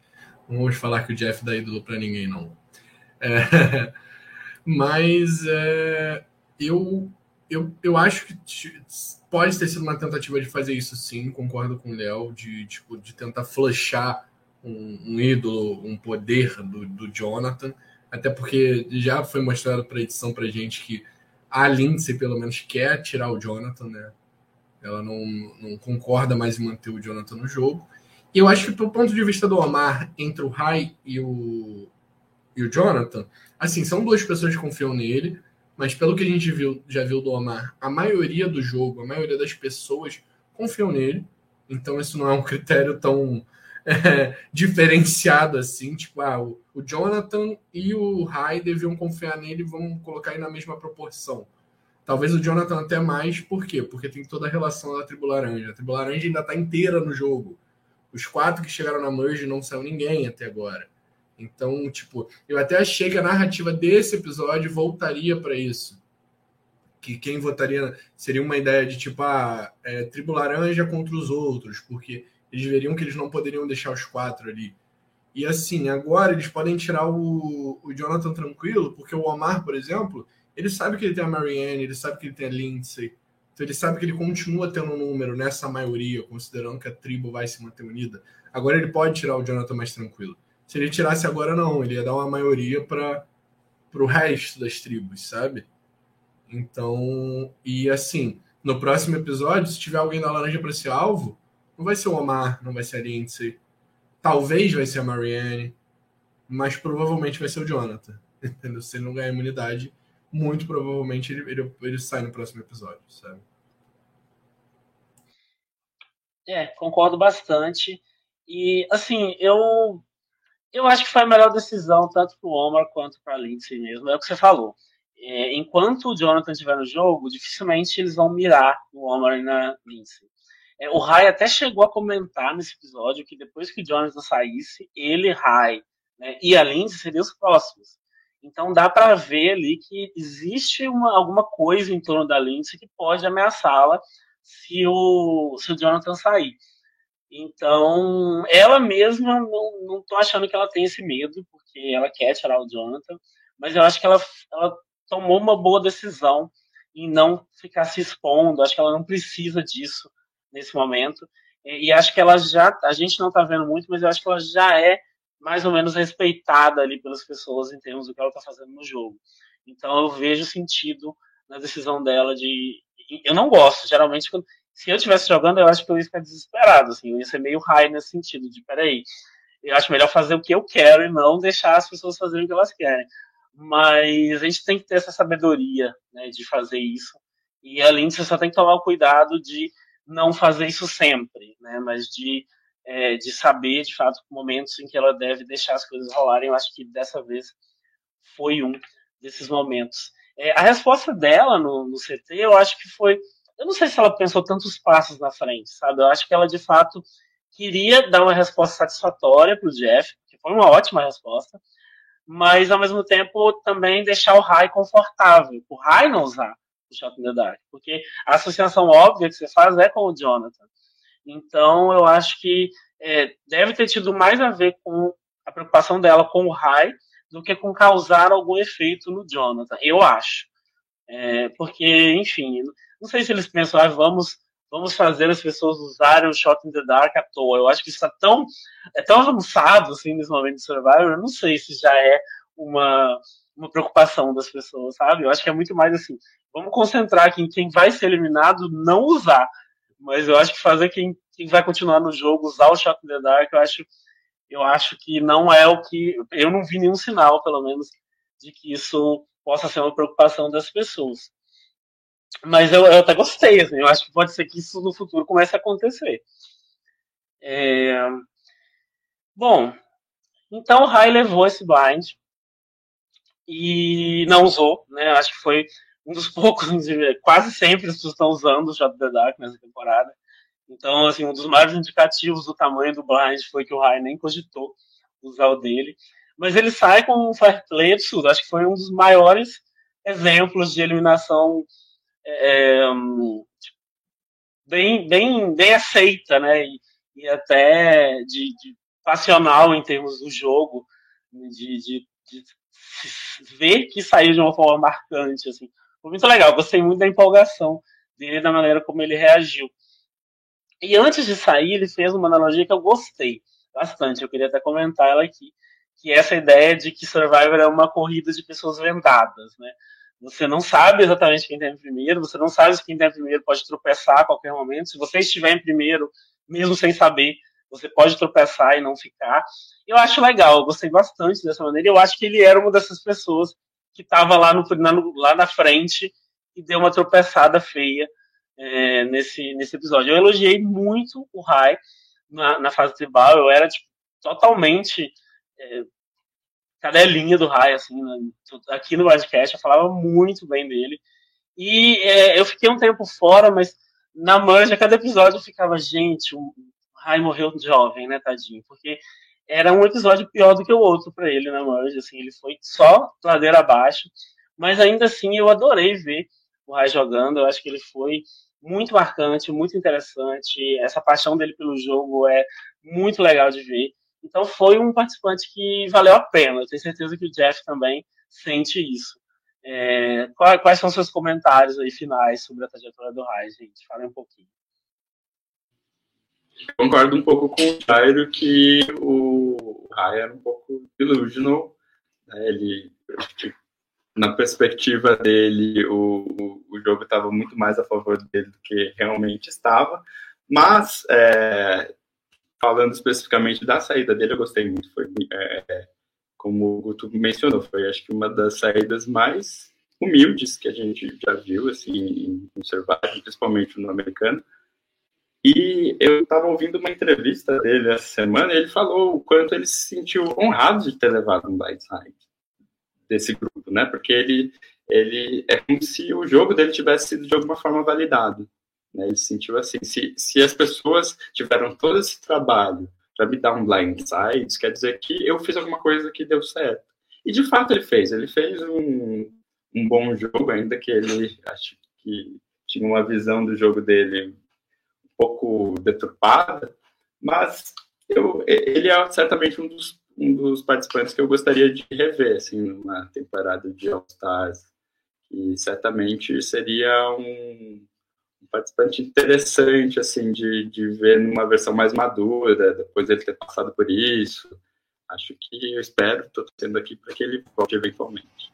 Não vamos falar que o Jeff dá ídolo para ninguém, não. É, mas é, eu, eu, eu acho que pode ter sido uma tentativa de fazer isso sim, concordo com o Léo, de, tipo, de tentar flushar um, um ídolo, um poder do, do, Jonathan, até porque já foi mostrado para edição para gente que a Lindsay, pelo menos, quer tirar o Jonathan, né? Ela não, não concorda mais em manter o Jonathan no jogo. E eu acho que, do ponto de vista do Omar, entre o Rai e o, e o Jonathan, assim, são duas pessoas que confiam nele, mas pelo que a gente viu, já viu do Omar, a maioria do jogo, a maioria das pessoas confiam nele. Então, isso não é um critério tão é, diferenciado assim. Tipo, ah, o, o, Jonathan e o Rai deviam confiar nele vão colocar ele na mesma proporção. Talvez o Jonathan até mais, por quê? Porque tem toda a relação da tribo laranja. A tribo laranja ainda está inteira no jogo. Os quatro que chegaram na merge não saiu ninguém até agora. Então, tipo, eu até achei que a narrativa desse episódio voltaria para isso. Que quem votaria seria uma ideia de tipo, ah, é, tribo laranja contra os outros, porque eles veriam que eles não poderiam deixar os quatro ali. E assim, agora eles podem tirar o, o Jonathan tranquilo, porque o Omar, por exemplo, ele sabe que ele tem a Marianne, ele sabe que ele tem a Lindsay, então ele sabe que ele continua tendo um número nessa maioria, considerando que a tribo vai se manter unida. Agora ele pode tirar o Jonathan mais tranquilo. Se ele tirasse agora, não, ele ia dar uma maioria para o resto das tribos, sabe? Então, e assim, no próximo episódio, se tiver alguém da laranja para esse alvo, não vai ser o Omar, não vai ser a Lindsay. Talvez vai ser a Marianne, mas provavelmente vai ser o Jonathan. Entendeu? Se ele não ganhar imunidade, muito provavelmente ele, ele, ele sai no próximo episódio, sabe? É, concordo bastante. E, assim, eu eu acho que foi a melhor decisão, tanto para o Omar quanto para a Lindsay mesmo. É o que você falou. É, enquanto o Jonathan estiver no jogo, dificilmente eles vão mirar no Omar e na Lindsay. É, o Rai até chegou a comentar nesse episódio que depois que o Jonathan saísse, ele, Rai né, e a Lindsay seriam os próximos. Então dá para ver ali que existe uma, alguma coisa em torno da Lindsay que pode ameaçá-la se o, se o Jonathan sair. Então, ela mesma, não, não tô achando que ela tem esse medo, porque ela quer tirar o Jonathan, mas eu acho que ela, ela tomou uma boa decisão em não ficar se expondo, acho que ela não precisa disso nesse momento, e, e acho que ela já, a gente não tá vendo muito, mas eu acho que ela já é mais ou menos respeitada ali pelas pessoas em termos do que ela tá fazendo no jogo. Então eu vejo sentido na decisão dela de. Eu não gosto, geralmente, quando, se eu estivesse jogando, eu acho que eu ia ficar desesperado, assim, eu ia ser meio high nesse sentido, de peraí, eu acho melhor fazer o que eu quero e não deixar as pessoas fazerem o que elas querem. Mas a gente tem que ter essa sabedoria, né, de fazer isso. E além disso, você só tem que tomar o cuidado de não fazer isso sempre, né, mas de, é, de saber, de fato, momentos em que ela deve deixar as coisas rolarem. Eu acho que dessa vez foi um desses momentos. É, a resposta dela no, no CT, eu acho que foi eu não sei se ela pensou tantos passos na frente, sabe? Eu acho que ela de fato queria dar uma resposta satisfatória para o Jeff, que foi uma ótima resposta, mas ao mesmo tempo também deixar o Rai confortável, o Rai não usar o Shot in the Dark, porque a associação óbvia que você faz é com o Jonathan. Então eu acho que é, deve ter tido mais a ver com a preocupação dela com o Rai do que com causar algum efeito no Jonathan, eu acho. É, porque, enfim, não sei se eles pensam, ah, vamos, vamos fazer as pessoas usarem o Shot in the Dark à toa. Eu acho que isso está tão, é tão avançado assim, nesse momento de Survivor, eu não sei se já é uma, uma preocupação das pessoas, sabe? Eu acho que é muito mais assim, vamos concentrar aqui em quem vai ser eliminado não usar. Mas eu acho que fazer quem, quem vai continuar no jogo usar o Shot in the Dark, eu acho, eu acho que não é o que. Eu não vi nenhum sinal, pelo menos, de que isso possa ser uma preocupação das pessoas. Mas eu, eu até gostei, assim, eu acho que pode ser que isso no futuro comece a acontecer. É... Bom, então o Rai levou esse blind e não usou, né? Acho que foi um dos poucos, quase sempre as pessoas estão usando o Shot the Dark nessa temporada. Então, assim, um dos maiores indicativos do tamanho do blind foi que o Rai nem cogitou usar o dele. Mas ele sai com um fair play absurdo. Acho que foi um dos maiores exemplos de eliminação é, bem, bem, bem aceita, né? E, e até de, de, passional em termos do jogo, de, de, de, ver que saiu de uma forma marcante, assim. Foi muito legal, gostei muito da empolgação dele, da maneira como ele reagiu. E antes de sair, ele fez uma analogia que eu gostei bastante, eu queria até comentar ela aqui, que é essa ideia de que Survivor é uma corrida de pessoas vendadas, né? Você não sabe exatamente quem está em primeiro, você não sabe se quem está em primeiro pode tropeçar a qualquer momento. Se você estiver em primeiro, mesmo sem saber, você pode tropeçar e não ficar. Eu acho legal, eu gostei bastante dessa maneira. Eu acho que ele era uma dessas pessoas que estava lá, no, na, lá na frente e deu uma tropeçada feia é, nesse, nesse episódio. Eu elogiei muito o Rai na, na fase tribal, eu era tipo, totalmente é, cadelinha do Rai, assim, né? aqui no podcast, eu falava muito bem dele. E é, eu fiquei um tempo fora, mas na manja, cada episódio eu ficava, gente, o Rai morreu jovem, né, tadinho? Porque era um episódio pior do que o outro para ele na manja, assim, ele foi só ladeira abaixo, mas ainda assim eu adorei ver o Rai jogando, eu acho que ele foi muito marcante, muito interessante, essa paixão dele pelo jogo é muito legal de ver. Então foi um participante que valeu a pena. Eu tenho certeza que o Jeff também sente isso. É, quais são seus comentários aí finais sobre a trajetória do Rai, gente? Fale um pouquinho. Concordo um pouco com o Jairo que o Rai era um pouco delusional. Né? Ele, na perspectiva dele, o, o jogo estava muito mais a favor dele do que realmente estava. Mas é, falando especificamente da saída dele, eu gostei muito. Foi, é, é, como o Guto mencionou, foi acho que uma das saídas mais humildes que a gente já viu assim, em, Survivor, principalmente no americano. E eu estava ouvindo uma entrevista dele essa semana e ele falou o quanto ele se sentiu honrado de ter levado um blindside desse grupo, né? Porque ele, ele é como se o jogo dele tivesse sido de alguma forma validado. Né? Ele se sentiu assim. Se, se as pessoas tiveram todo esse trabalho para me dar um blind side, quer dizer que eu fiz alguma coisa que deu certo. E de fato ele fez. Ele fez um, um bom jogo, ainda que ele acho que tinha uma visão do jogo dele pouco deturpada, mas eu, ele é certamente um dos, um dos participantes que eu gostaria de rever assim, numa temporada de All-Stars. E certamente seria um, um participante interessante assim de, de ver numa versão mais madura, depois ele ter passado por isso. Acho que eu espero, estou tendo aqui para que ele volte eventualmente.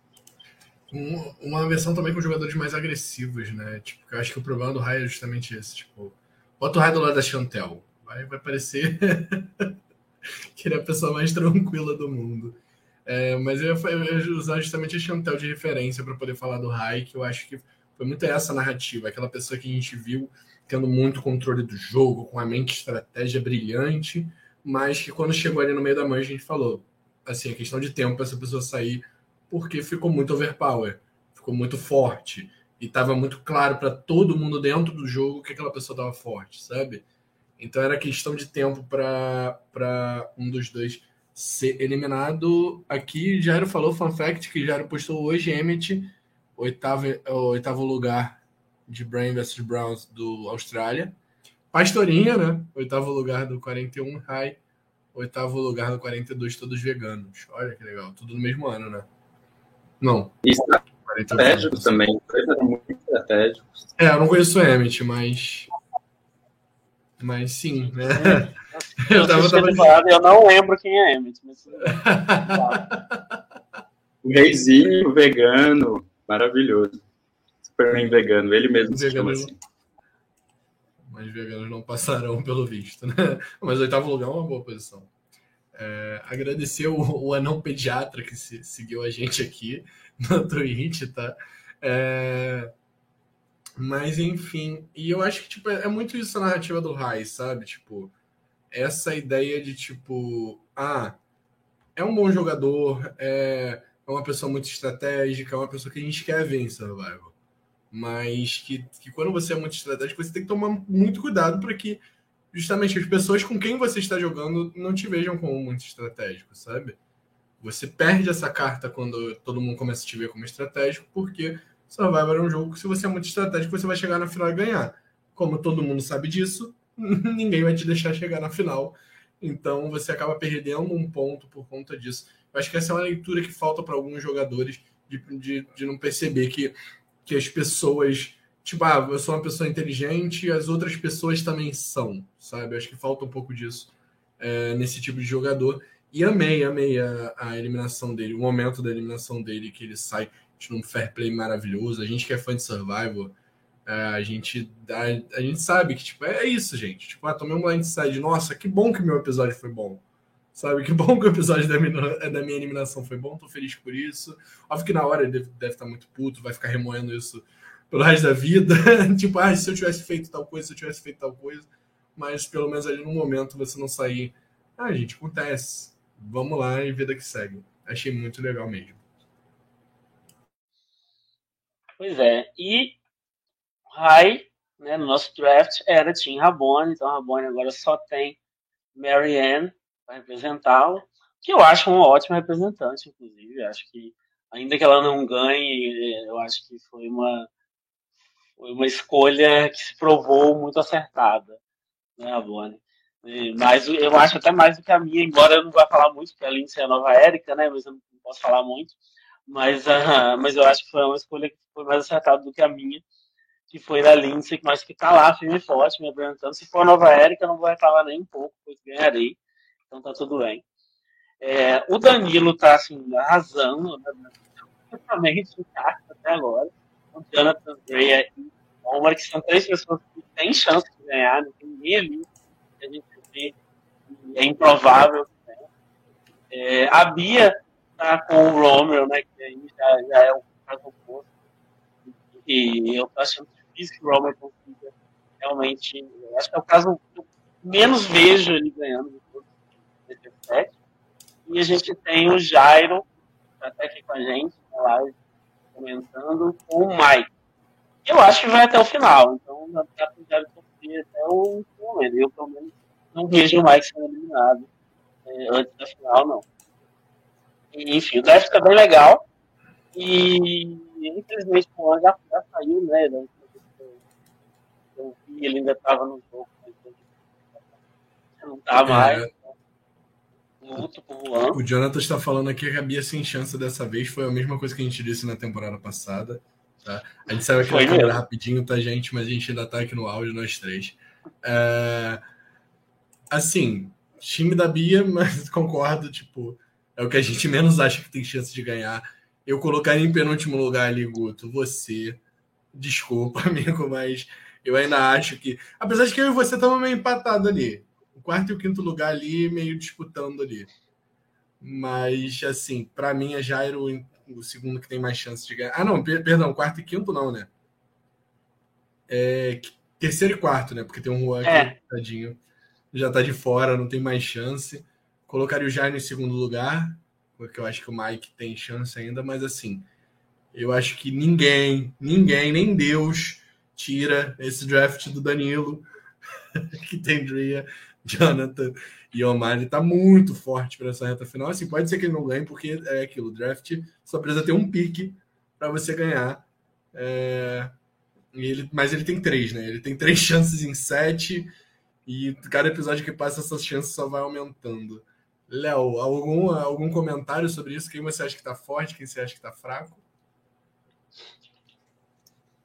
Um, uma versão também com jogadores mais agressivos, né? Tipo, eu acho que o problema do Raio é justamente esse. Tipo, bota o Raio do lado da Chantel. Vai, vai parecer que ele é a pessoa mais tranquila do mundo. É, mas eu ia, usar justamente a Chantel de referência para poder falar do Rai, que eu acho que foi muito essa narrativa, aquela pessoa que a gente viu tendo muito controle do jogo, com a mente estratégia brilhante, mas que quando chegou ali no meio da manhã a gente falou, assim, é questão de tempo para essa pessoa sair, porque ficou muito overpower, ficou muito forte, e estava muito claro para todo mundo dentro do jogo que aquela pessoa estava forte, sabe? Então era questão de tempo para um dos dois ser eliminado. Aqui, Jairo falou, fun fact, que Jairo postou hoje, Emmett oitavo, oitavo lugar de Brain vs Browns do Austrália. Pastorinha, né? Oitavo lugar do 41 High. Oitavo lugar do 42, todos veganos. Olha que legal. Tudo no mesmo ano, né? Não. Estratégicos também. Muito estratégicos. É, eu não conheço o Emmett, mas. Mas sim, né? Eu, eu, tava, tava... eu não lembro quem é Emmett. Mas... o reizinho vegano. Maravilhoso. Superman vegano, ele mesmo se chama assim. Mas veganos não passarão pelo visto, né? Mas oitavo lugar é uma boa posição. É, agradecer o, o, anão pediatra que se, seguiu a gente aqui no Twitch, tá? É, mas enfim, e eu acho que tipo, é muito isso a narrativa do Rai, sabe? Tipo, essa ideia de tipo, ah, é um bom jogador, é, é uma pessoa muito estratégica, é uma pessoa que a gente quer ver em Survival. Mas que, que quando você é muito estratégico, você tem que tomar muito cuidado para que justamente as pessoas com quem você está jogando não te vejam como muito estratégico, sabe? Você perde essa carta quando todo mundo começa a te ver como estratégico, porque Survivor é um jogo que, se você é muito estratégico, você vai chegar na final e ganhar. Como todo mundo sabe disso, ninguém vai te deixar chegar na final. Então você acaba perdendo um ponto por conta disso. Eu acho que essa é uma leitura que falta para alguns jogadores de, de, de, não perceber que, que as pessoas. Tipo, ah, eu sou uma pessoa inteligente e as outras pessoas também são, sabe? Acho que falta um pouco disso é, nesse tipo de jogador. E amei, amei a, a, eliminação dele, o momento da eliminação dele, que ele sai de um fair play maravilhoso. A gente que é fã de Survival, é, a, gente, a, a, gente sabe que tipo, é, é isso, gente. Tipo, ah, tomei um blindside. Nossa, que bom que meu episódio foi bom. Sabe? Que bom que o episódio da minha, da minha eliminação foi bom, tô feliz por isso. Óbvio que na hora ele deve, deve estar muito puto, vai ficar remoendo isso pelo resto da vida. tipo, ah, se eu tivesse feito tal coisa, se eu tivesse feito tal coisa. Mas pelo menos ali no momento você não sair. Ah, gente, acontece. Vamos lá e vida que segue. Achei muito legal mesmo. Pois é. E Rai, né, no nosso draft, era Tim Rabone, então Rabone agora só tem Marianne para representá-lo, que eu acho uma ótima representante, inclusive. Acho que, ainda que ela não ganhe, eu acho que foi uma, foi uma escolha que se provou muito acertada, né, a Bonnie. Mas eu acho até mais do que a minha, embora eu não vá falar muito, porque a Lindsay é a nova Érica, né? Mas eu não posso falar muito. Mas, uh, mas eu acho que foi uma escolha que foi mais acertada do que a minha, que foi da Lindsay, mas que tá lá firme e forte, me apresentando. Se for a nova Érica, não vou reclamar nem um pouco, pois ganharei. Então tá tudo bem. É, o Danilo tá assim, arrasando, né? completamente em carta até agora. Jonathan Bray e o que são três pessoas que têm chance de ganhar, não tem ninguém ali a gente vê, é improvável. Né? É, a Bia tá com o Romero, né? Que aí já, já é o caso oposto. E eu tô achando difícil que o Romero consiga realmente. Acho que é o caso que eu menos vejo ele ganhando 17. E a gente tem o Jairo, que está até aqui com a gente, na live, comentando, com o Mike. Eu acho que vai até o final, então dá pra torcer até o momento. Eu, pelo menos, não vejo o Mike sendo eliminado é, antes da final, não. E, enfim, o draft tá bem legal. E infelizmente o Juan já, já saiu, né? Eu vi, ele ainda estava no jogo, mas não tá mais. É. Luto o Juan. O Jonathan está falando aqui que a Bia sem chance dessa vez. Foi a mesma coisa que a gente disse na temporada passada. Tá? A gente saiu aqui na câmera rapidinho, tá, gente? Mas a gente ainda tá aqui no áudio, nós três. É... Assim, time da Bia, mas concordo, tipo, é o que a gente menos acha que tem chance de ganhar. Eu colocaria em penúltimo lugar ali, Guto, você. Desculpa, amigo, mas eu ainda acho que. Apesar de que eu e você estamos meio empatados ali. Quarto e o quinto lugar ali, meio disputando ali. Mas, assim, para mim é Jairo o segundo que tem mais chance de ganhar. Ah, não, per perdão, quarto e quinto não, né? É, terceiro e quarto, né? Porque tem um Juan é. aqui, tadinho. Já tá de fora, não tem mais chance. Colocaria o Jairo em segundo lugar, porque eu acho que o Mike tem chance ainda, mas assim, eu acho que ninguém, ninguém, nem Deus tira esse draft do Danilo, que tem Drea, Jonathan e Omar. Ele tá muito forte para essa reta final. Assim, pode ser que ele não ganhe, porque é aquilo, draft só precisa ter um pique para você ganhar. É... Ele, mas ele tem três, né? Ele tem três chances em sete, e cada episódio que passa, essas chances só vai aumentando. Léo, algum, algum comentário sobre isso? Quem você acha que tá forte, quem você acha que tá fraco?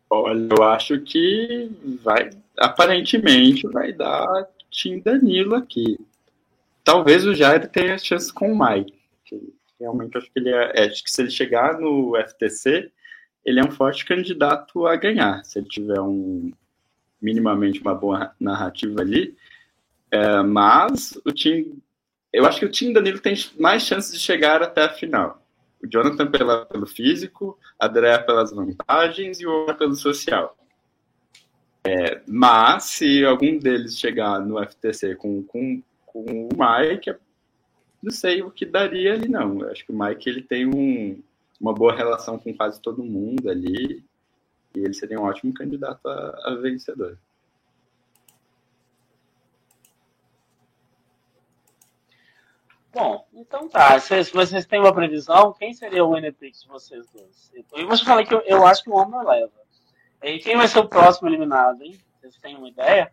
Olha, eu acho que vai, aparentemente, vai dar Tim Danilo aqui. Talvez o Jair tenha chance com o Mike. Realmente acho que ele é, é, acho que se ele chegar no FTC, ele é um forte candidato a ganhar. Se ele tiver um minimamente uma boa narrativa ali. É, mas o time, eu acho que o time Danilo tem mais chances de chegar até a final. O Jonathan pela, pelo físico, a André pelas vantagens e o Omar pelo social. É, mas se algum deles chegar no FTC com, com, com o Mike, não sei o que daria ali não. Eu acho que o Mike ele tem um, uma boa relação com quase todo mundo ali e ele seria um ótimo candidato a, a vencedor. Bom, então tá. Se vocês têm uma previsão, quem seria o NPX de vocês dois? Eu vou falar que eu, eu acho que o Homer leva. E quem vai ser o próximo eliminado, hein? Vocês têm uma ideia?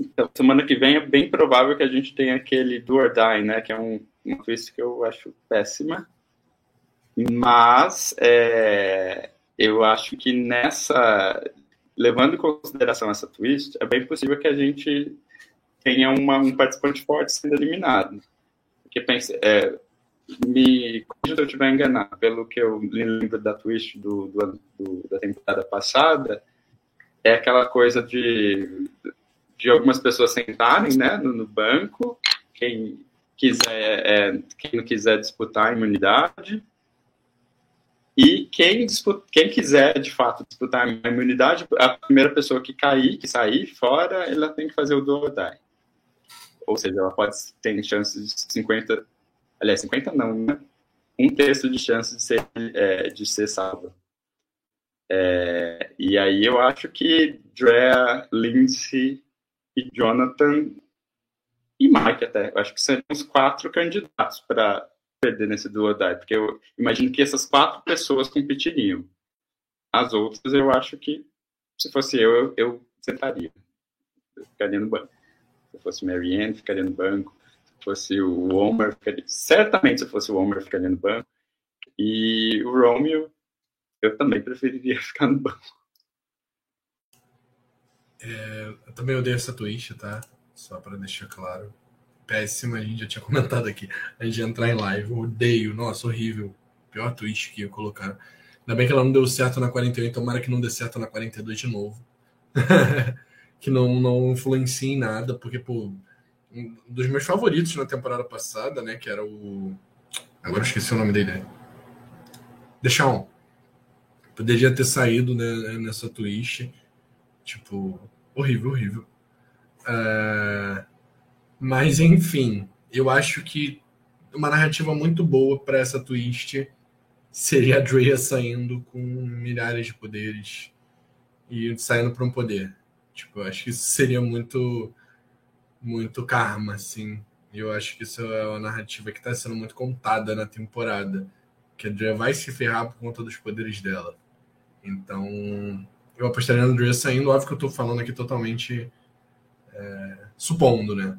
Então, semana que vem é bem provável que a gente tenha aquele do or die, né? Que é um, uma twist que eu acho péssima. Mas é, eu acho que nessa. Levando em consideração essa twist, é bem possível que a gente tenha uma, um participante forte sendo eliminado. Porque pense, é, me corrija se eu estiver enganado, pelo que eu lembro da twist do, do, do, da temporada passada, é aquela coisa de, de algumas pessoas sentarem né, no, no banco, quem quiser, é, quem não quiser disputar a imunidade, e quem, disputa, quem quiser, de fato, disputar a imunidade, a primeira pessoa que cair, que sair fora, ela tem que fazer o do or die. Ou seja, ela pode ter chances de 50, aliás, 50 não, né? um terço de chance de ser, é, de ser salva. É, e aí eu acho que Drea, Lindsay e Jonathan e Mike até, eu acho que seriam os quatro candidatos para perder nesse duo die, porque eu imagino que essas quatro pessoas competiriam. As outras eu acho que, se fosse eu, eu, eu sentaria. Eu ficaria no banco. Se fosse Marianne, ficaria no banco. Se fosse o Homer, ficaria... certamente se fosse o Homer, ficaria no banco. E o Romeo, eu também preferiria ficar no banco. É, eu também odeio essa twist, tá? Só para deixar claro. Péssima, a gente já tinha comentado aqui. A gente entrar em live. Odeio, nossa, horrível. Pior twist que ia colocar. Ainda bem que ela não deu certo na 48, tomara que não dê certo na 42 de novo. que não, não influencia em nada, porque, pô, um dos meus favoritos na temporada passada, né, que era o. Agora esqueci o nome dele. Deixa Poderia ter saído né, nessa twist. Tipo, horrível, horrível. Uh, mas, enfim, eu acho que uma narrativa muito boa para essa twist seria a Drea saindo com milhares de poderes e saindo para um poder. Tipo, acho que isso seria muito, muito karma, assim. Eu acho que isso é uma narrativa que está sendo muito contada na temporada. Que a Drea vai se ferrar por conta dos poderes dela. Então, eu apostaria na Drea saindo. Óbvio que eu estou falando aqui totalmente é, supondo, né?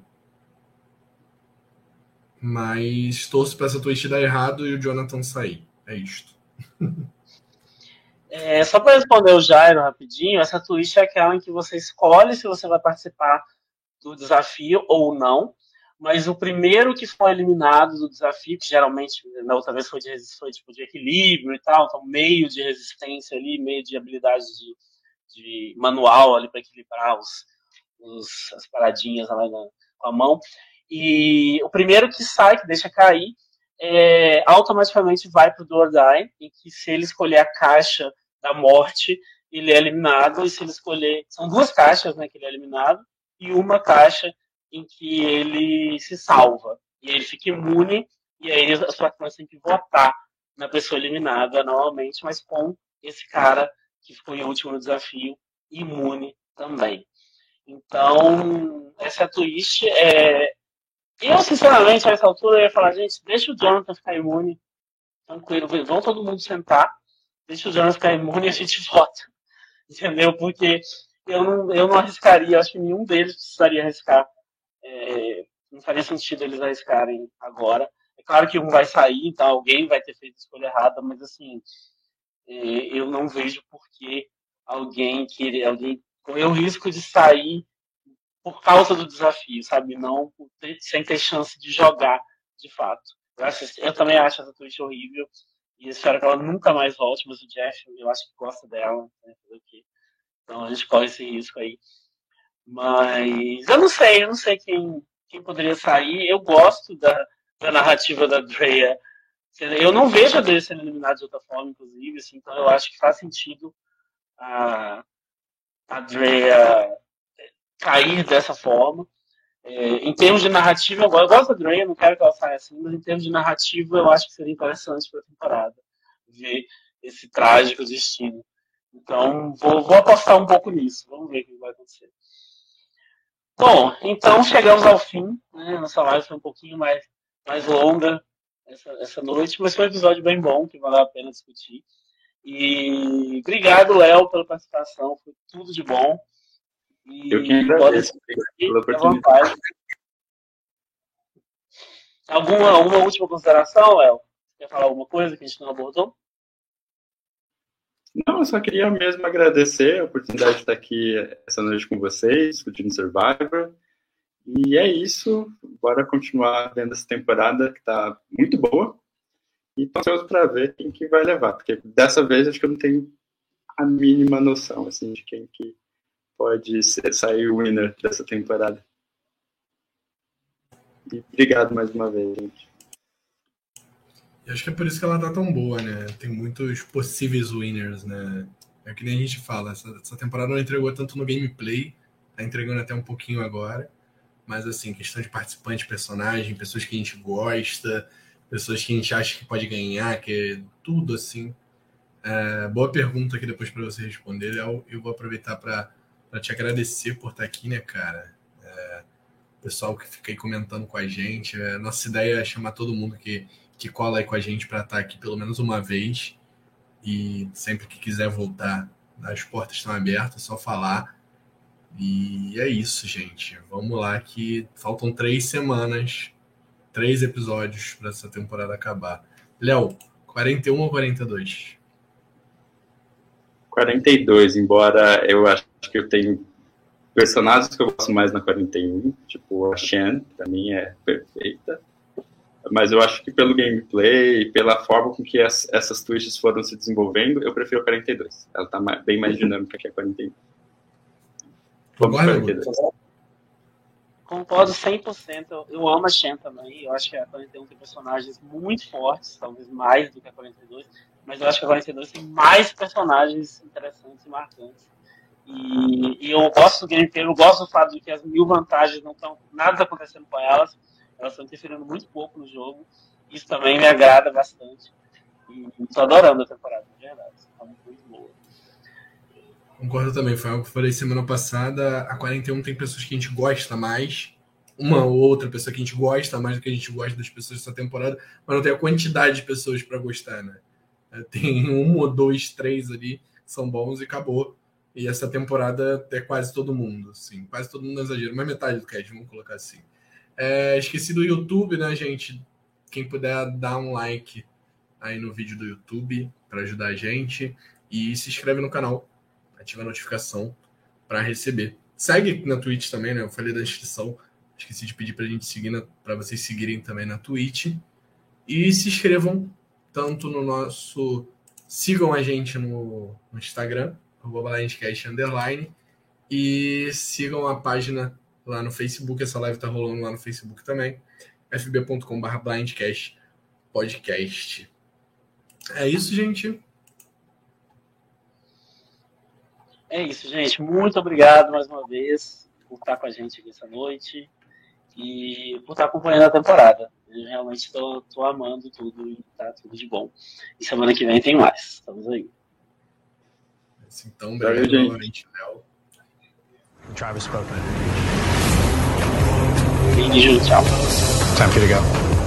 Mas torço para essa twist dar errado e o Jonathan sair. É isto. É, só para responder o Jairo rapidinho, essa twist é aquela em que você escolhe se você vai participar do desafio ou não. Mas o primeiro que foi eliminado do desafio, que geralmente na outra vez foi de, foi, tipo, de equilíbrio e tal, então meio de resistência ali, meio de habilidade de, de manual ali para equilibrar os, os, as paradinhas lá na, com a mão. E o primeiro que sai, que deixa cair, é, automaticamente vai para o Do Die, em que se ele escolher a caixa da morte, ele é eliminado, e se ele escolher. São duas caixas né, que ele é eliminado, e uma caixa em que ele se salva. E aí ele fica imune, e aí as participantes têm que votar na pessoa eliminada novamente, mas com esse cara que foi o último desafio, imune também. Então, essa twist é. Eu, sinceramente, a essa altura, eu ia falar, gente, deixa o Jonathan ficar imune. Tranquilo, vão todo mundo sentar, deixa o Jonathan ficar imune e a gente vota. Entendeu? Porque eu não, eu não arriscaria, acho que nenhum deles precisaria arriscar. É, não faria sentido eles arriscarem agora. É claro que um vai sair, então alguém vai ter feito a escolha errada, mas assim, é, eu não vejo por que alguém querer, alguém correr o risco de sair por causa do desafio, sabe? Não ter, sem ter chance de jogar de fato. Eu, acho, eu também acho essa Twitch horrível e espero que ela nunca mais volte, mas o Jeff, eu acho que gosta dela, né? Então a gente corre esse risco aí. Mas eu não sei, eu não sei quem, quem poderia sair. Eu gosto da, da narrativa da Drea. Eu não vejo a Drea sendo eliminada de outra forma, inclusive, assim, então eu acho que faz sentido a, a Drea cair dessa forma. É, em termos de narrativa, eu gosto da Drea, não quero que ela saia assim, mas em termos de narrativa, eu acho que seria interessante para a temporada ver esse trágico destino. Então, vou, vou apostar um pouco nisso. Vamos ver o que vai acontecer. Bom, então chegamos ao fim. Né? Nossa live foi um pouquinho mais, mais longa essa, essa noite, mas foi um episódio bem bom, que valeu a pena discutir. E obrigado, Léo, pela participação. Foi tudo de bom. E Eu que agradeço pela oportunidade. Alguma, alguma última consideração, Léo? Quer falar alguma coisa que a gente não abordou? Não, eu só queria mesmo agradecer a oportunidade de estar aqui essa noite com vocês, discutindo Survivor. E é isso. Bora continuar vendo essa temporada que está muito boa. E estou ansioso para ver quem que vai levar, porque dessa vez acho que eu não tenho a mínima noção assim de quem que pode ser, sair o winner dessa temporada. E obrigado mais uma vez, gente. Acho que é por isso que ela tá tão boa, né? Tem muitos possíveis winners, né? É que nem a gente fala, essa, essa temporada não entregou tanto no gameplay, tá entregando até um pouquinho agora. Mas assim, questão de participante, personagem, pessoas que a gente gosta, pessoas que a gente acha que pode ganhar, que é tudo assim. É, boa pergunta aqui depois para você responder, Léo. Eu vou aproveitar para te agradecer por estar aqui, né, cara? É, pessoal que fica aí comentando com a gente. É, nossa ideia é chamar todo mundo que que cola aí com a gente para estar tá aqui pelo menos uma vez. E sempre que quiser voltar, as portas estão abertas, é só falar. E é isso, gente. Vamos lá que faltam três semanas, três episódios para essa temporada acabar. Léo, 41 ou 42? 42, embora eu acho que eu tenho personagens que eu gosto mais na 41, tipo a Shen, para mim é perfeita mas eu acho que pelo gameplay, pela forma com que as, essas twists foram se desenvolvendo, eu prefiro a 42. Ela tá mais, bem mais dinâmica que a 41. Vamos 42. Concordo 100%. Eu, eu amo a Shen também. Eu acho que a 41 tem personagens muito fortes, talvez mais do que a 42. Mas eu acho que a 42 tem mais personagens interessantes e marcantes. E, e eu gosto do gameplay, eu gosto do fato de que as mil vantagens não estão nada acontecendo com elas elas estão interferindo muito pouco no jogo. Isso também me agrada bastante. E tô adorando a temporada, de verdade. Tá muito boa. Concordo também, foi algo que eu falei semana passada. A 41 tem pessoas que a gente gosta mais, uma ou outra pessoa que a gente gosta mais do que a gente gosta das pessoas dessa temporada, mas não tem a quantidade de pessoas para gostar, né? É, tem um ou dois, três ali que são bons e acabou. E essa temporada é quase todo mundo, assim, quase todo mundo é exagero, mas metade do cast, vamos colocar assim. É, esqueci do YouTube, né, gente? Quem puder dar um like aí no vídeo do YouTube para ajudar a gente e se inscreve no canal, ativa a notificação para receber. Segue na Twitch também, né? Eu falei da inscrição, esqueci de pedir para a gente seguir, para vocês seguirem também na Twitch e se inscrevam tanto no nosso, sigam a gente no, no Instagram blindcast underline e sigam a página lá no Facebook, essa live tá rolando lá no Facebook também, fb.com.br blindcast podcast. É isso, gente. É isso, gente. Muito obrigado mais uma vez por estar com a gente aqui essa noite e por estar acompanhando a temporada. Eu realmente estou amando tudo e tá tudo de bom. E semana que vem tem mais. Estamos aí. Então, obrigado novamente, Léo. Travis Spoken. Time for you to go.